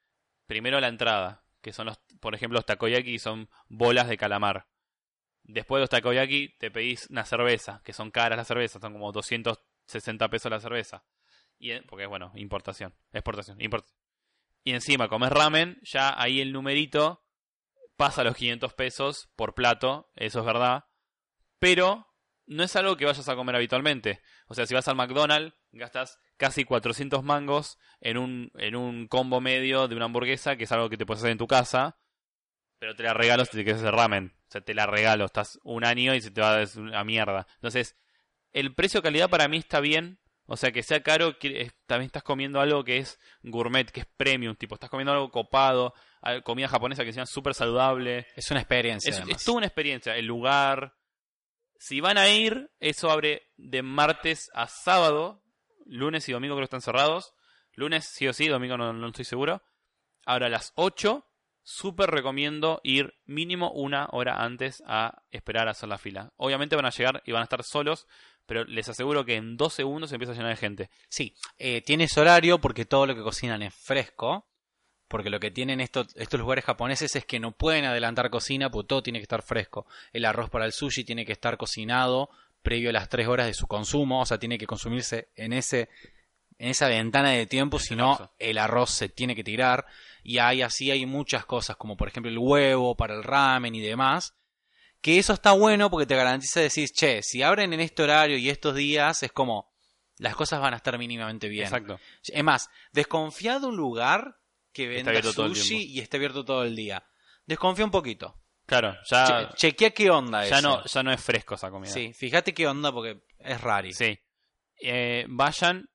primero la entrada, que son los, por ejemplo, los takoyaki son bolas de calamar. Después de los takoyaki te pedís una cerveza, que son caras las cervezas, son como 260 pesos la cerveza. Y, porque, bueno, importación, exportación, importación. Y encima comes ramen, ya ahí el numerito pasa los 500 pesos por plato, eso es verdad. Pero no es algo que vayas a comer habitualmente. O sea, si vas al McDonald's, gastas casi 400 mangos en un, en un combo medio de una hamburguesa, que es algo que te puedes hacer en tu casa, pero te la regalo si te quieres hacer ramen. O sea, te la regalo, estás un año y se te va a mierda. Entonces, el precio-calidad para mí está bien. O sea, que sea caro, también estás comiendo algo que es gourmet, que es premium, tipo, estás comiendo algo copado, comida japonesa que sea súper saludable. Es una experiencia. Es, es toda una experiencia. El lugar. Si van a ir, eso abre de martes a sábado, Lunes y domingo creo que están cerrados. Lunes sí o sí, domingo no, estoy seguro. Ahora a las 8, súper recomiendo ir mínimo una hora antes a esperar a hacer la fila. Obviamente van a llegar y van a estar solos, pero les aseguro que en dos segundos se empieza a llenar de gente. Sí, eh, tienes horario porque todo lo que cocinan es fresco. Porque lo que tienen estos, estos lugares japoneses es que no pueden adelantar cocina porque todo tiene que estar fresco. El arroz para el sushi tiene que estar cocinado previo a las tres horas de su consumo, o sea, tiene que consumirse en ese en esa ventana de tiempo, si no el arroz se tiene que tirar y hay así hay muchas cosas como por ejemplo el huevo para el ramen y demás, que eso está bueno porque te garantiza decir, "Che, si abren en este horario y estos días es como las cosas van a estar mínimamente bien." Exacto. Es más, desconfía de un lugar que venda sushi y esté abierto todo el día. Desconfía un poquito. Claro, ya. chequea qué onda ya No, ya no es fresco esa comida. Sí, fíjate qué onda porque es raro. Sí. Eh, vayan.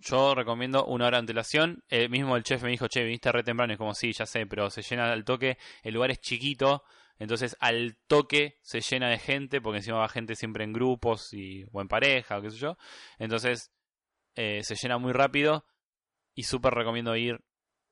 yo recomiendo una hora de antelación. El mismo el chef me dijo, che, viniste re temprano. Y como, sí, ya sé, pero se llena al toque. El lugar es chiquito. Entonces, al toque se llena de gente. Porque encima va gente siempre en grupos y, o en pareja o qué sé yo. Entonces, eh, se llena muy rápido. Y súper recomiendo ir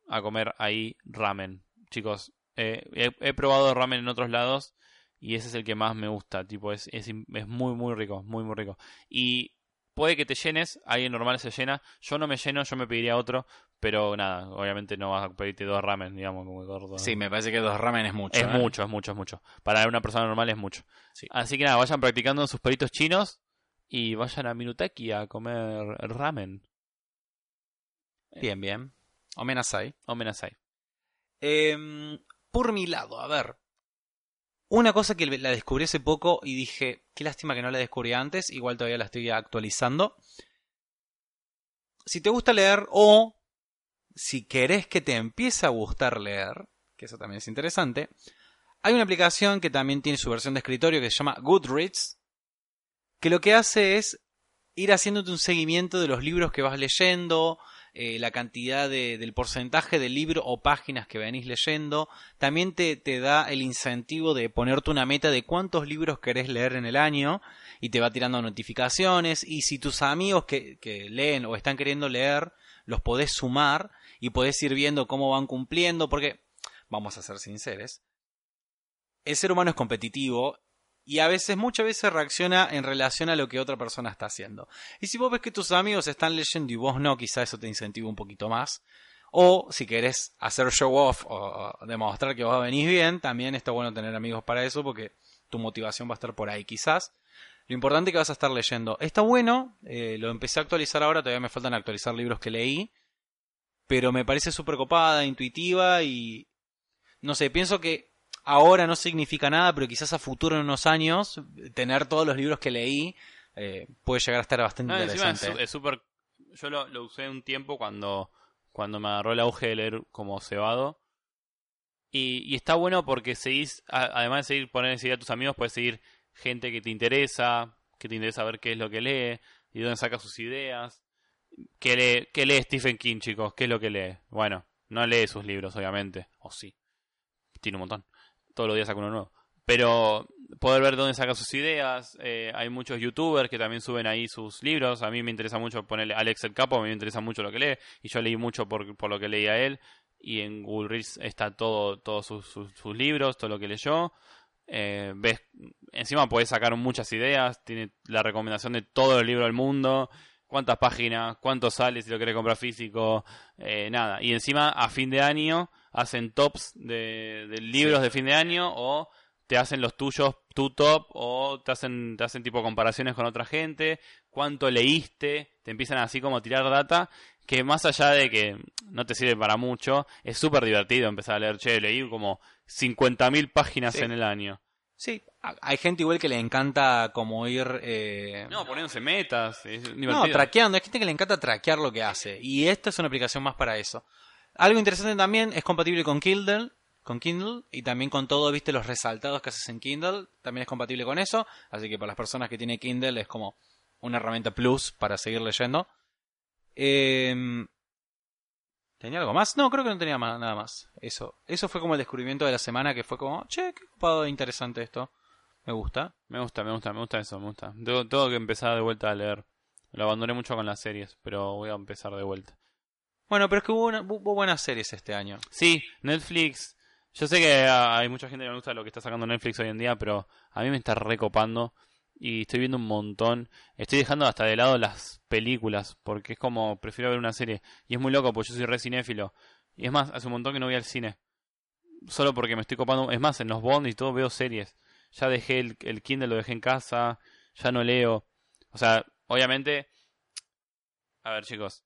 a comer ahí ramen. Chicos, eh, he, probado ramen en otros lados y ese es el que más me gusta. Tipo, es, es, es, muy, muy rico, muy, muy rico. Y puede que te llenes, alguien normal se llena, yo no me lleno, yo me pediría otro, pero nada, obviamente no vas a pedirte dos ramen, digamos, como gordo. Sí, me parece que dos ramen es mucho. Es ¿eh? mucho, es mucho, es mucho. Para una persona normal es mucho. Sí. Así que nada, vayan practicando sus peritos chinos y vayan a Minuteki a comer ramen. Bien, bien. Omenasai. O menasai. Por mi lado, a ver. Una cosa que la descubrí hace poco y dije, qué lástima que no la descubrí antes, igual todavía la estoy actualizando. Si te gusta leer o si querés que te empiece a gustar leer, que eso también es interesante, hay una aplicación que también tiene su versión de escritorio que se llama Goodreads, que lo que hace es ir haciéndote un seguimiento de los libros que vas leyendo, eh, la cantidad de- del porcentaje de libro o páginas que venís leyendo. También te, te da el incentivo de ponerte una meta de cuántos libros querés leer en el año y te va tirando notificaciones. Y si tus amigos que, que leen o están queriendo leer, los podés sumar y podés ir viendo cómo van cumpliendo, porque, vamos a ser sinceros, el ser humano es competitivo y a veces, muchas veces reacciona en relación a lo que otra persona está haciendo. Y si vos ves que tus amigos están leyendo y vos no, quizá eso te incentiva un poquito más. O si querés hacer show off o demostrar que vos venís bien, también está bueno tener amigos para eso porque tu motivación va a estar por ahí quizás. Lo importante es que vas a estar leyendo. Está bueno, eh, lo empecé a actualizar ahora, todavía me faltan actualizar libros que leí. Pero me parece súper copada, intuitiva y... No sé, pienso que ahora no significa nada, pero quizás a futuro en unos años, tener todos los libros que leí eh, puede llegar a estar bastante No, interesante. es súper. Yo lo, lo usé un tiempo cuando, cuando me agarró el auge de leer como cebado. Y, y está bueno porque seguís, además de seguir poner enseguida a tus amigos, puedes seguir gente que te interesa, que te interesa ver qué es lo que lee y dónde saca sus ideas. ¿Qué lee, qué lee Stephen King, chicos? ¿Qué es lo que lee? Bueno, no lee sus libros, obviamente. O sí. Tiene un montón. Todos los días saca uno nuevo. Pero poder ver dónde saca sus ideas. eh, hay muchos youtubers que también suben ahí sus libros. A mí me interesa mucho ponerle Alex el Capo, a mí me interesa mucho lo que lee. Y yo leí mucho por, por lo que leía él. Y en Goodreads está todo, todos sus, sus, libros, todo lo que leyó. Eh, ves, encima puedes sacar muchas ideas. Tiene la recomendación de todo el libro del mundo. Cuántas páginas, cuánto sale si lo querés comprar físico, eh, nada. Y encima a fin de año hacen tops de, de libros de fin de año o te hacen los tuyos, tu top, o te hacen, te hacen tipo comparaciones con otra gente, cuánto leíste, te empiezan así como a tirar data, que más allá de que no te sirve para mucho, es súper divertido empezar a leer, che, leí como 50.000 páginas Sí. en el año. Sí, hay gente igual que le encanta como ir... eh, No, poniéndose metas, es No, traqueando. Hay gente que le encanta traquear lo que hace. Y esta es una aplicación más para eso. Algo interesante también, es compatible con Kindle, con Kindle y también con todo, viste, los resaltados que haces en Kindle. También es compatible con eso. Así que para las personas que tienen Kindle es como una herramienta plus para seguir leyendo. Em, ¿Tenía algo más? No, creo que no tenía más, nada más. Eso. Eso fue como el descubrimiento de la semana que fue como, che, qué ocupado e interesante esto. Me gusta. Me gusta, me gusta, me gusta eso, me gusta. Tengo, tengo que empezar de vuelta a leer. Lo abandoné mucho con las series, pero voy a empezar de vuelta. Bueno, pero es que hubo, buenas series este año. Sí, Netflix. Yo sé que ah, hay mucha gente que no gusta lo que está sacando Netflix hoy en día, pero a mí me está recopando y estoy viendo un montón. Estoy dejando hasta de lado las películas porque es como prefiero ver una serie. Y es muy loco porque yo soy re cinéfilo. Y es más, hace un montón que no voy al cine. Solo porque me estoy copando. Es más, en los Bond y todo veo series. Ya dejé el, el Kindle, lo dejé en casa. Ya no leo. O sea, obviamente. A ver, chicos.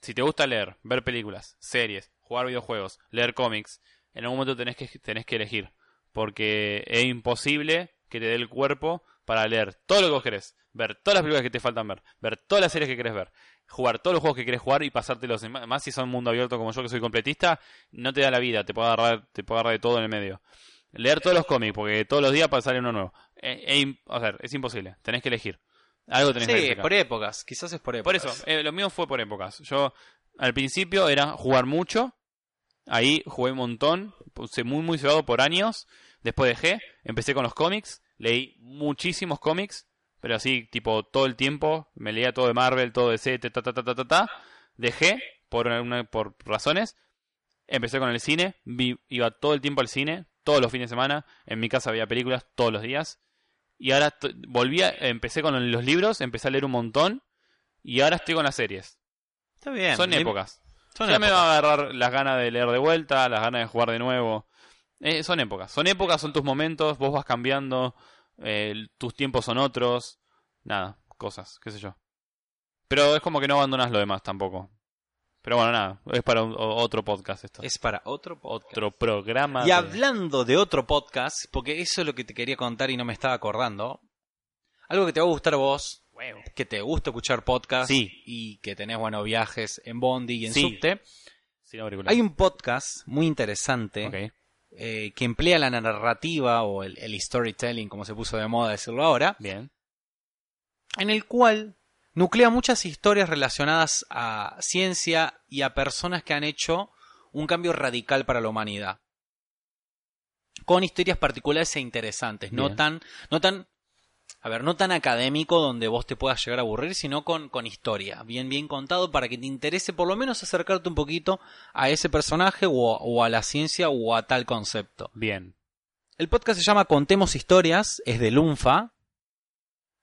Si te gusta leer, ver películas, series, jugar videojuegos, leer cómics, en algún momento tenés que, tenés que elegir. Porque es imposible que te dé el cuerpo para leer todo lo que vos querés. Ver todas las películas que te faltan ver. Ver todas las series que querés ver. Jugar todos los juegos que querés jugar y pasártelos. Más si son mundo abierto como yo que soy completista, no te da la vida. Te puede agarrar, te puede agarrar de todo en el medio. Leer todos los cómics, porque todos los días salir uno nuevo. Eh, o sea, es imposible. Tenés que elegir. Algo tenés Sí, por épocas. Quizás es por Por épocas. eso, eh, lo mío fue por épocas. Yo al principio era jugar mucho, ahí jugué un montón, puse muy muy cebado por años, después dejé, empecé con los cómics, leí muchísimos cómics, pero así tipo todo el tiempo, me leía todo de Marvel, todo de C, ta ta ta ta ta, ta. dejé por una- por razones, empecé con el cine, vi- iba todo el tiempo al cine, todos los fines de semana, en mi casa había películas todos los días. Y ahora volví a, empecé con los libros, empecé a leer un montón Y ahora estoy con las series. Está bien. Son épocas. Son ya me épocas. va a agarrar las ganas de leer de vuelta, las ganas de jugar de nuevo. Eh, son épocas. Son épocas, son tus momentos, vos vas cambiando, eh, tus tiempos son otros. Nada, cosas, qué sé yo. Pero es como que no abandonas lo demás tampoco. Pero bueno, nada, es para un- otro podcast esto. Es para otro podcast. otro programa. Y de- hablando de otro podcast, porque eso es lo que te quería contar y no me estaba acordando. Algo que te va a gustar a vos, que te gusta escuchar podcast Sí. y que tenés buenos viajes en Bondi y en Sí. subte. Sin auricular. Hay un podcast muy interesante eh, que emplea la narrativa o el, el storytelling, como se puso de moda decirlo ahora, Bien. en el cual nuclea muchas historias relacionadas a ciencia y a personas que han hecho un cambio radical para la humanidad. Con historias particulares e interesantes, no tan, no tan, a ver, no tan académico donde vos te puedas llegar a aburrir, sino con, con historia, bien, bien contado para que te interese por lo menos acercarte un poquito a ese personaje o, o a la ciencia o a tal concepto. Bien. El podcast se llama Contemos Historias, es de Lunfa.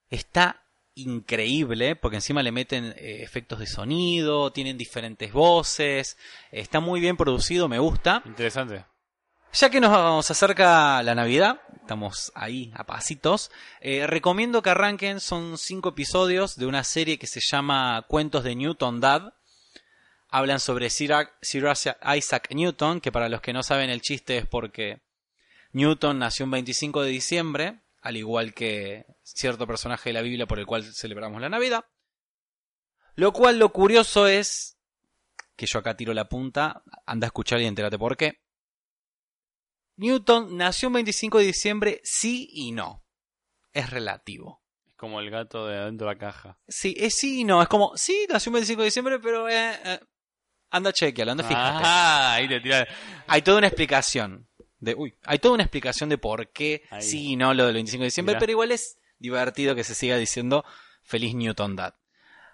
Está increíble, porque encima le meten eh, efectos de sonido, tienen diferentes voces, está muy bien producido, me gusta. Interesante. Ya que nos acerca la Navidad, estamos ahí a pasitos, eh, recomiendo que arranquen, son cinco episodios de una serie que se llama Cuentos de Newton Dad. Hablan sobre Sir, Sir Isaac Newton, que para los que no saben el chiste es porque Newton nació un 25 de diciembre, al igual que cierto personaje de la Biblia por el cual celebramos la Navidad. Lo cual lo curioso es, que yo acá tiro la punta, anda a escuchar y entérate por qué. Newton nació un 25 de diciembre, sí y no. Es relativo. Es como el gato de adentro de la caja. Sí, es sí y no. Es como, sí, nació un 25 de diciembre, pero eh, eh, anda chequealo, anda fíjate. Ah, ahí te tira. Hay toda una explicación. De, uy, hay toda una explicación de por qué Ahí. sí y no lo del 25 de diciembre, Mirá. pero igual es divertido que se siga diciendo feliz Newton Dad.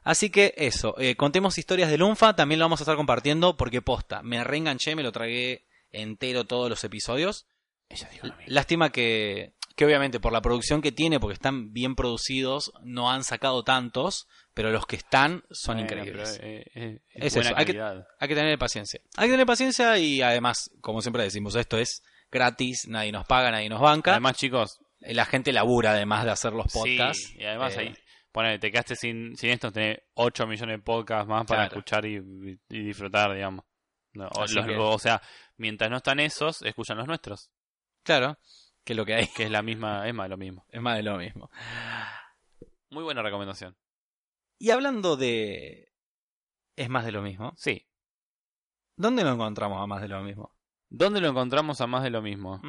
Así que eso, eh, contemos historias de Lunfa, también lo vamos a estar compartiendo porque posta, me reenganché, me lo tragué entero todos los episodios. Ella dijo lo mismo. Lástima que, que obviamente por la producción que tiene, porque están bien producidos, no han sacado tantos, pero los que están son Bueno, increíbles. pero, eh, eh, Es es buena eso, hay que- calidad. Hay que tener paciencia. Hay que tener paciencia y además, como siempre decimos, esto es gratis, nadie nos paga, nadie nos banca. Además, chicos, la gente labura además de hacer los podcasts. Sí, y además Eh, ahí, ponele, te quedaste sin, sin esto, tenés 8 millones de podcasts más para Claro. escuchar y, y disfrutar, digamos. No, o, Así los- que- o sea, mientras no están esos, escuchan los nuestros, Claro, que es lo que hay. que es la misma, es más de lo mismo. Es más de lo mismo. Muy buena recomendación. Y hablando de... Es más de lo mismo. Sí. ¿Dónde lo encontramos a más de lo mismo? ¿Dónde lo encontramos a más de lo mismo?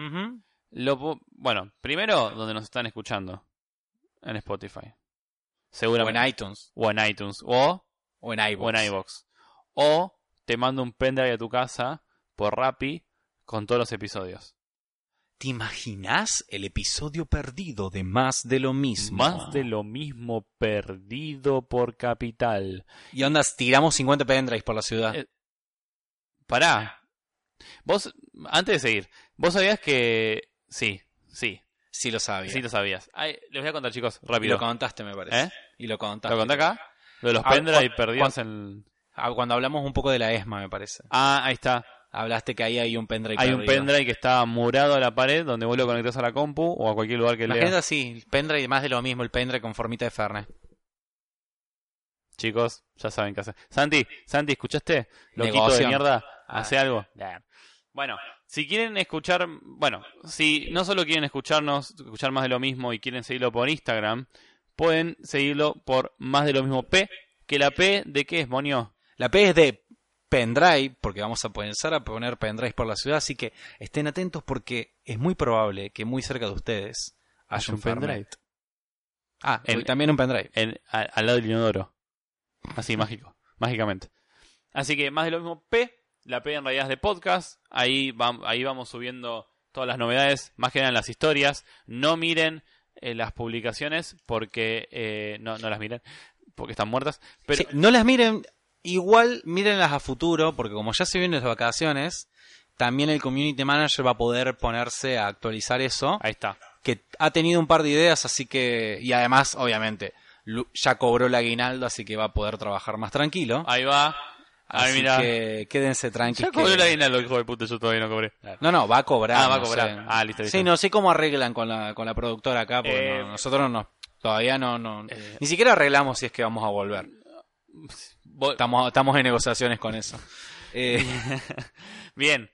Lo, bueno, primero, donde nos están escuchando. En Spotify. O Seguramente. en iTunes. O en iTunes. O, O en iVoox. o en. O te mando un pendrive a tu casa por Rappi con todos los episodios. ¿Te imaginas el episodio perdido de Más de lo mismo? Más de lo mismo perdido por capital. Y onda, tiramos 50 pendrives por la ciudad. Eh, Pará. Vos, antes de seguir, vos sabías que... Sí, sí, sí lo sabía. sí lo sabías. Ay, les voy a contar, chicos, y rápido. lo contaste, me parece. ¿Eh? Y lo contaste. ¿Lo conté acá? Lo de los Ah, pendrive perdidos en... Ah, Cuando hablamos un poco de la ESMA, me parece. Ah, ahí está. Hablaste que ahí hay un pendrive Hay un perdido. pendrive que está murado a la pared donde vos lo conectás a la compu o a cualquier lugar que Imagínate lea. así, el pendrive más de lo mismo, el pendrive con formita de Fernet. Chicos, ya saben qué hacer. Santi, Santi, ¿escuchaste? Loquito de mierda. Hace algo. Bueno, si quieren escuchar, bueno, si no solo quieren escucharnos, escuchar más de lo mismo y quieren seguirlo por Instagram, pueden seguirlo por más de lo mismo P, que la P de qué es, Monio? La P es de pendrive, porque vamos a comenzar a poner pendrives por la ciudad, así que estén atentos porque es muy probable que muy cerca de ustedes haya un, Fernet. Ah, En- también un pendrive. En- al lado del inodoro. Así, mágico, mágicamente. Así que más de lo mismo P, la P en realidad es de podcast, ahí, vam- ahí vamos subiendo todas las novedades, más que nada en las historias. No miren eh, las publicaciones porque eh, no, no las miren, porque están muertas. Pero Sí, no las miren, igual mírenlas a futuro, porque como ya se vienen las vacaciones, también el community manager va a poder ponerse a actualizar eso. ahí está. que ha tenido un par de ideas, así que. Y además, obviamente, ya cobró el aguinaldo, así que va a poder trabajar más tranquilo. Ahí va. Ay, así mira. que quédense tranquilos. Ya la hijo de puta, yo todavía no cobré. No, no, va a cobrar. Ah, va a no cobrar. sé. Ah, listo, listo. Sí, no sé cómo arreglan con la, con la productora acá, porque Eh, no- nosotros no, todavía no, no Eh. ni siquiera arreglamos si es que vamos a volver. Estamos, estamos en negociaciones con eso. Eh, Bien.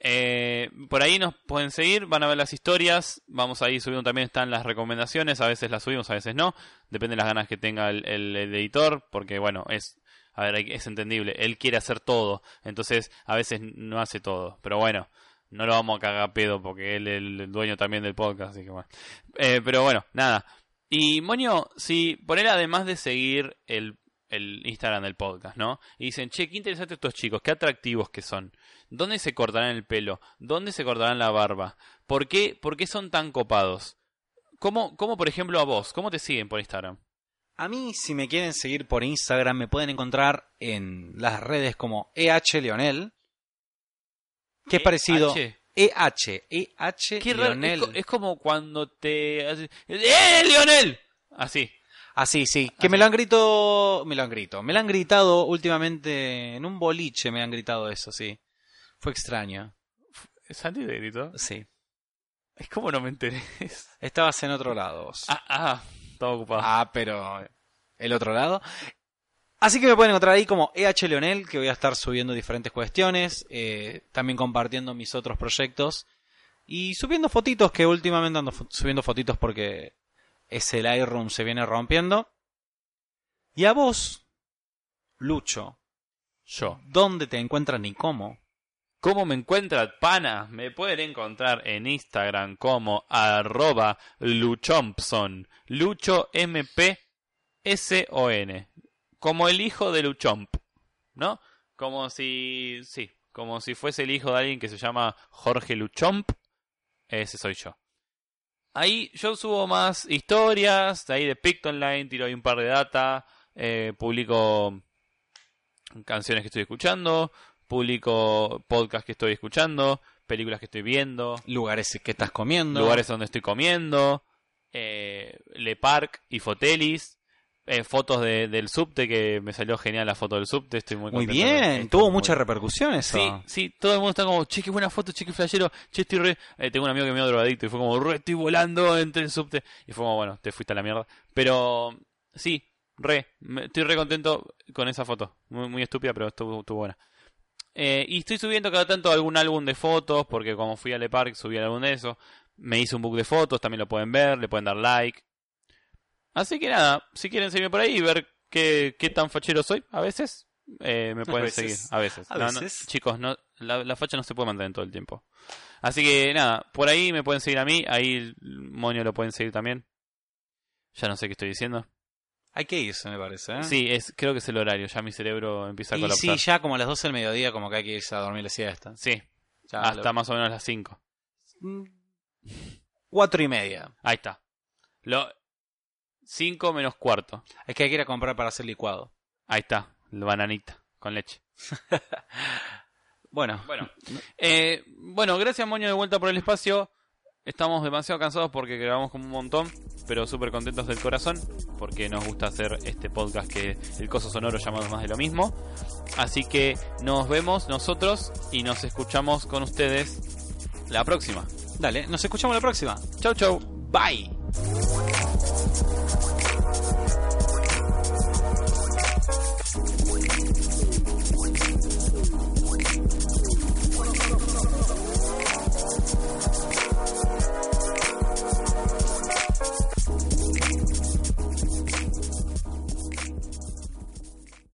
Eh, por ahí nos pueden seguir, van a ver las historias. Vamos a ir subiendo también están las recomendaciones. A veces las subimos, a veces no. Depende de las ganas que tenga el, el- el editor. Porque, bueno, es. A ver, es entendible. Él quiere hacer todo. Entonces, a veces no hace todo. Pero bueno, no lo vamos a cagar pedo porque él es el, el dueño también del podcast. Así que bueno. Eh, pero bueno, nada. Y Moño, si por él, además de seguir el, el Instagram del podcast, ¿no? Y dicen, che, qué interesantes estos chicos, qué atractivos que son. ¿Dónde se cortarán el pelo? ¿Dónde se cortarán la barba? ¿Por qué, por qué son tan copados? ¿Cómo, ¿Cómo, por ejemplo, a vos? ¿Cómo te siguen por Instagram? A mí, si me quieren seguir por Instagram, me pueden encontrar en las redes como EH Leonel, que es parecido. H. EH, EH Qué raro, Leonel. es, co- es como cuando te... ¡Eh, Lionel! Así. Así, sí. Que me lo han gritado. Me lo han gritado. Me lo han gritado últimamente. En un boliche me han gritado eso, sí. Fue extraño. ¿Santi te gritó? Sí. Es como no me enteré. Estabas en otro lado vos. ah, ah, estaba ocupado. Ah, pero. El otro lado. Así que me pueden encontrar ahí como EH Leonel, que voy a estar subiendo diferentes cuestiones. eh, también compartiendo mis otros proyectos. Y subiendo fotitos, que últimamente ando subiendo fotitos porque ese Lightroom se viene rompiendo. Y a vos, Lucho, Yo. ¿dónde te encuentran y cómo? ¿Cómo me encuentran, pana? Me pueden encontrar en Instagram como arroba luchompson. Lucho M-P-S-O-N. Como el hijo de Luchomp. ¿No? Como si... Sí. Como si fuese el hijo de alguien que se llama Jorge Luchomp. Ese soy yo. Ahí yo subo más historias. de Ahí de Pictonline. Tiro ahí un par de data. eh, publico canciones que estoy escuchando publico podcast que estoy escuchando, películas que estoy viendo, Lugares que estás comiendo. lugares donde estoy comiendo, eh, Le Parc y Fotelis, eh, fotos de- del subte, que me salió genial la foto del subte, estoy muy Muy contento. bien, Estoy tuvo muy- mucha repercusión eso. Sí, sí, todo el mundo está como, che, qué buena foto, che, qué flashero, che, estoy re... eh, tengo un amigo que me dio drogadicto y fue como, re, estoy volando entre el subte. Y fue como, bueno, te fuiste a la mierda. Pero, sí, re, estoy re contento con esa foto. Muy, muy estúpida, pero estuvo, estuvo buena. Eh, y estoy subiendo cada tanto algún álbum de fotos, porque como fui a Le Parc subí el álbum de eso. Me hice un book de fotos, también lo pueden ver, le pueden dar like. Así que nada, si quieren seguirme por ahí y ver qué, qué tan fachero soy, a veces, eh, me pueden seguir. A veces. A No, no, veces. chicos, no, la, la facha no se puede mantener todo el tiempo. Así que nada, por ahí me pueden seguir a mí, ahí el Moño lo pueden seguir también. Ya no sé qué estoy diciendo. Hay que irse, me parece. ¿eh? Sí, es, creo que es el horario, ya mi cerebro empieza a y colapsar. sí, ya como a las 12 del mediodía, como que hay que irse a dormir la siesta. Sí, Ya hasta lo- más o menos las 5. Mm, Cuatro y media. Ahí está. Lo 5 menos cuarto. Es que hay que ir a comprar para hacer licuado. Ahí está, la bananita con leche. Bueno, Bueno, eh, bueno, gracias Moño de vuelta por el espacio. Estamos demasiado cansados porque grabamos como un montón, pero súper contentos del corazón porque nos gusta hacer este podcast que el coso sonoro llamado más de lo mismo. Así que nos vemos nosotros y nos escuchamos con ustedes la próxima. dale, nos escuchamos la próxima. Chau chau. Bye.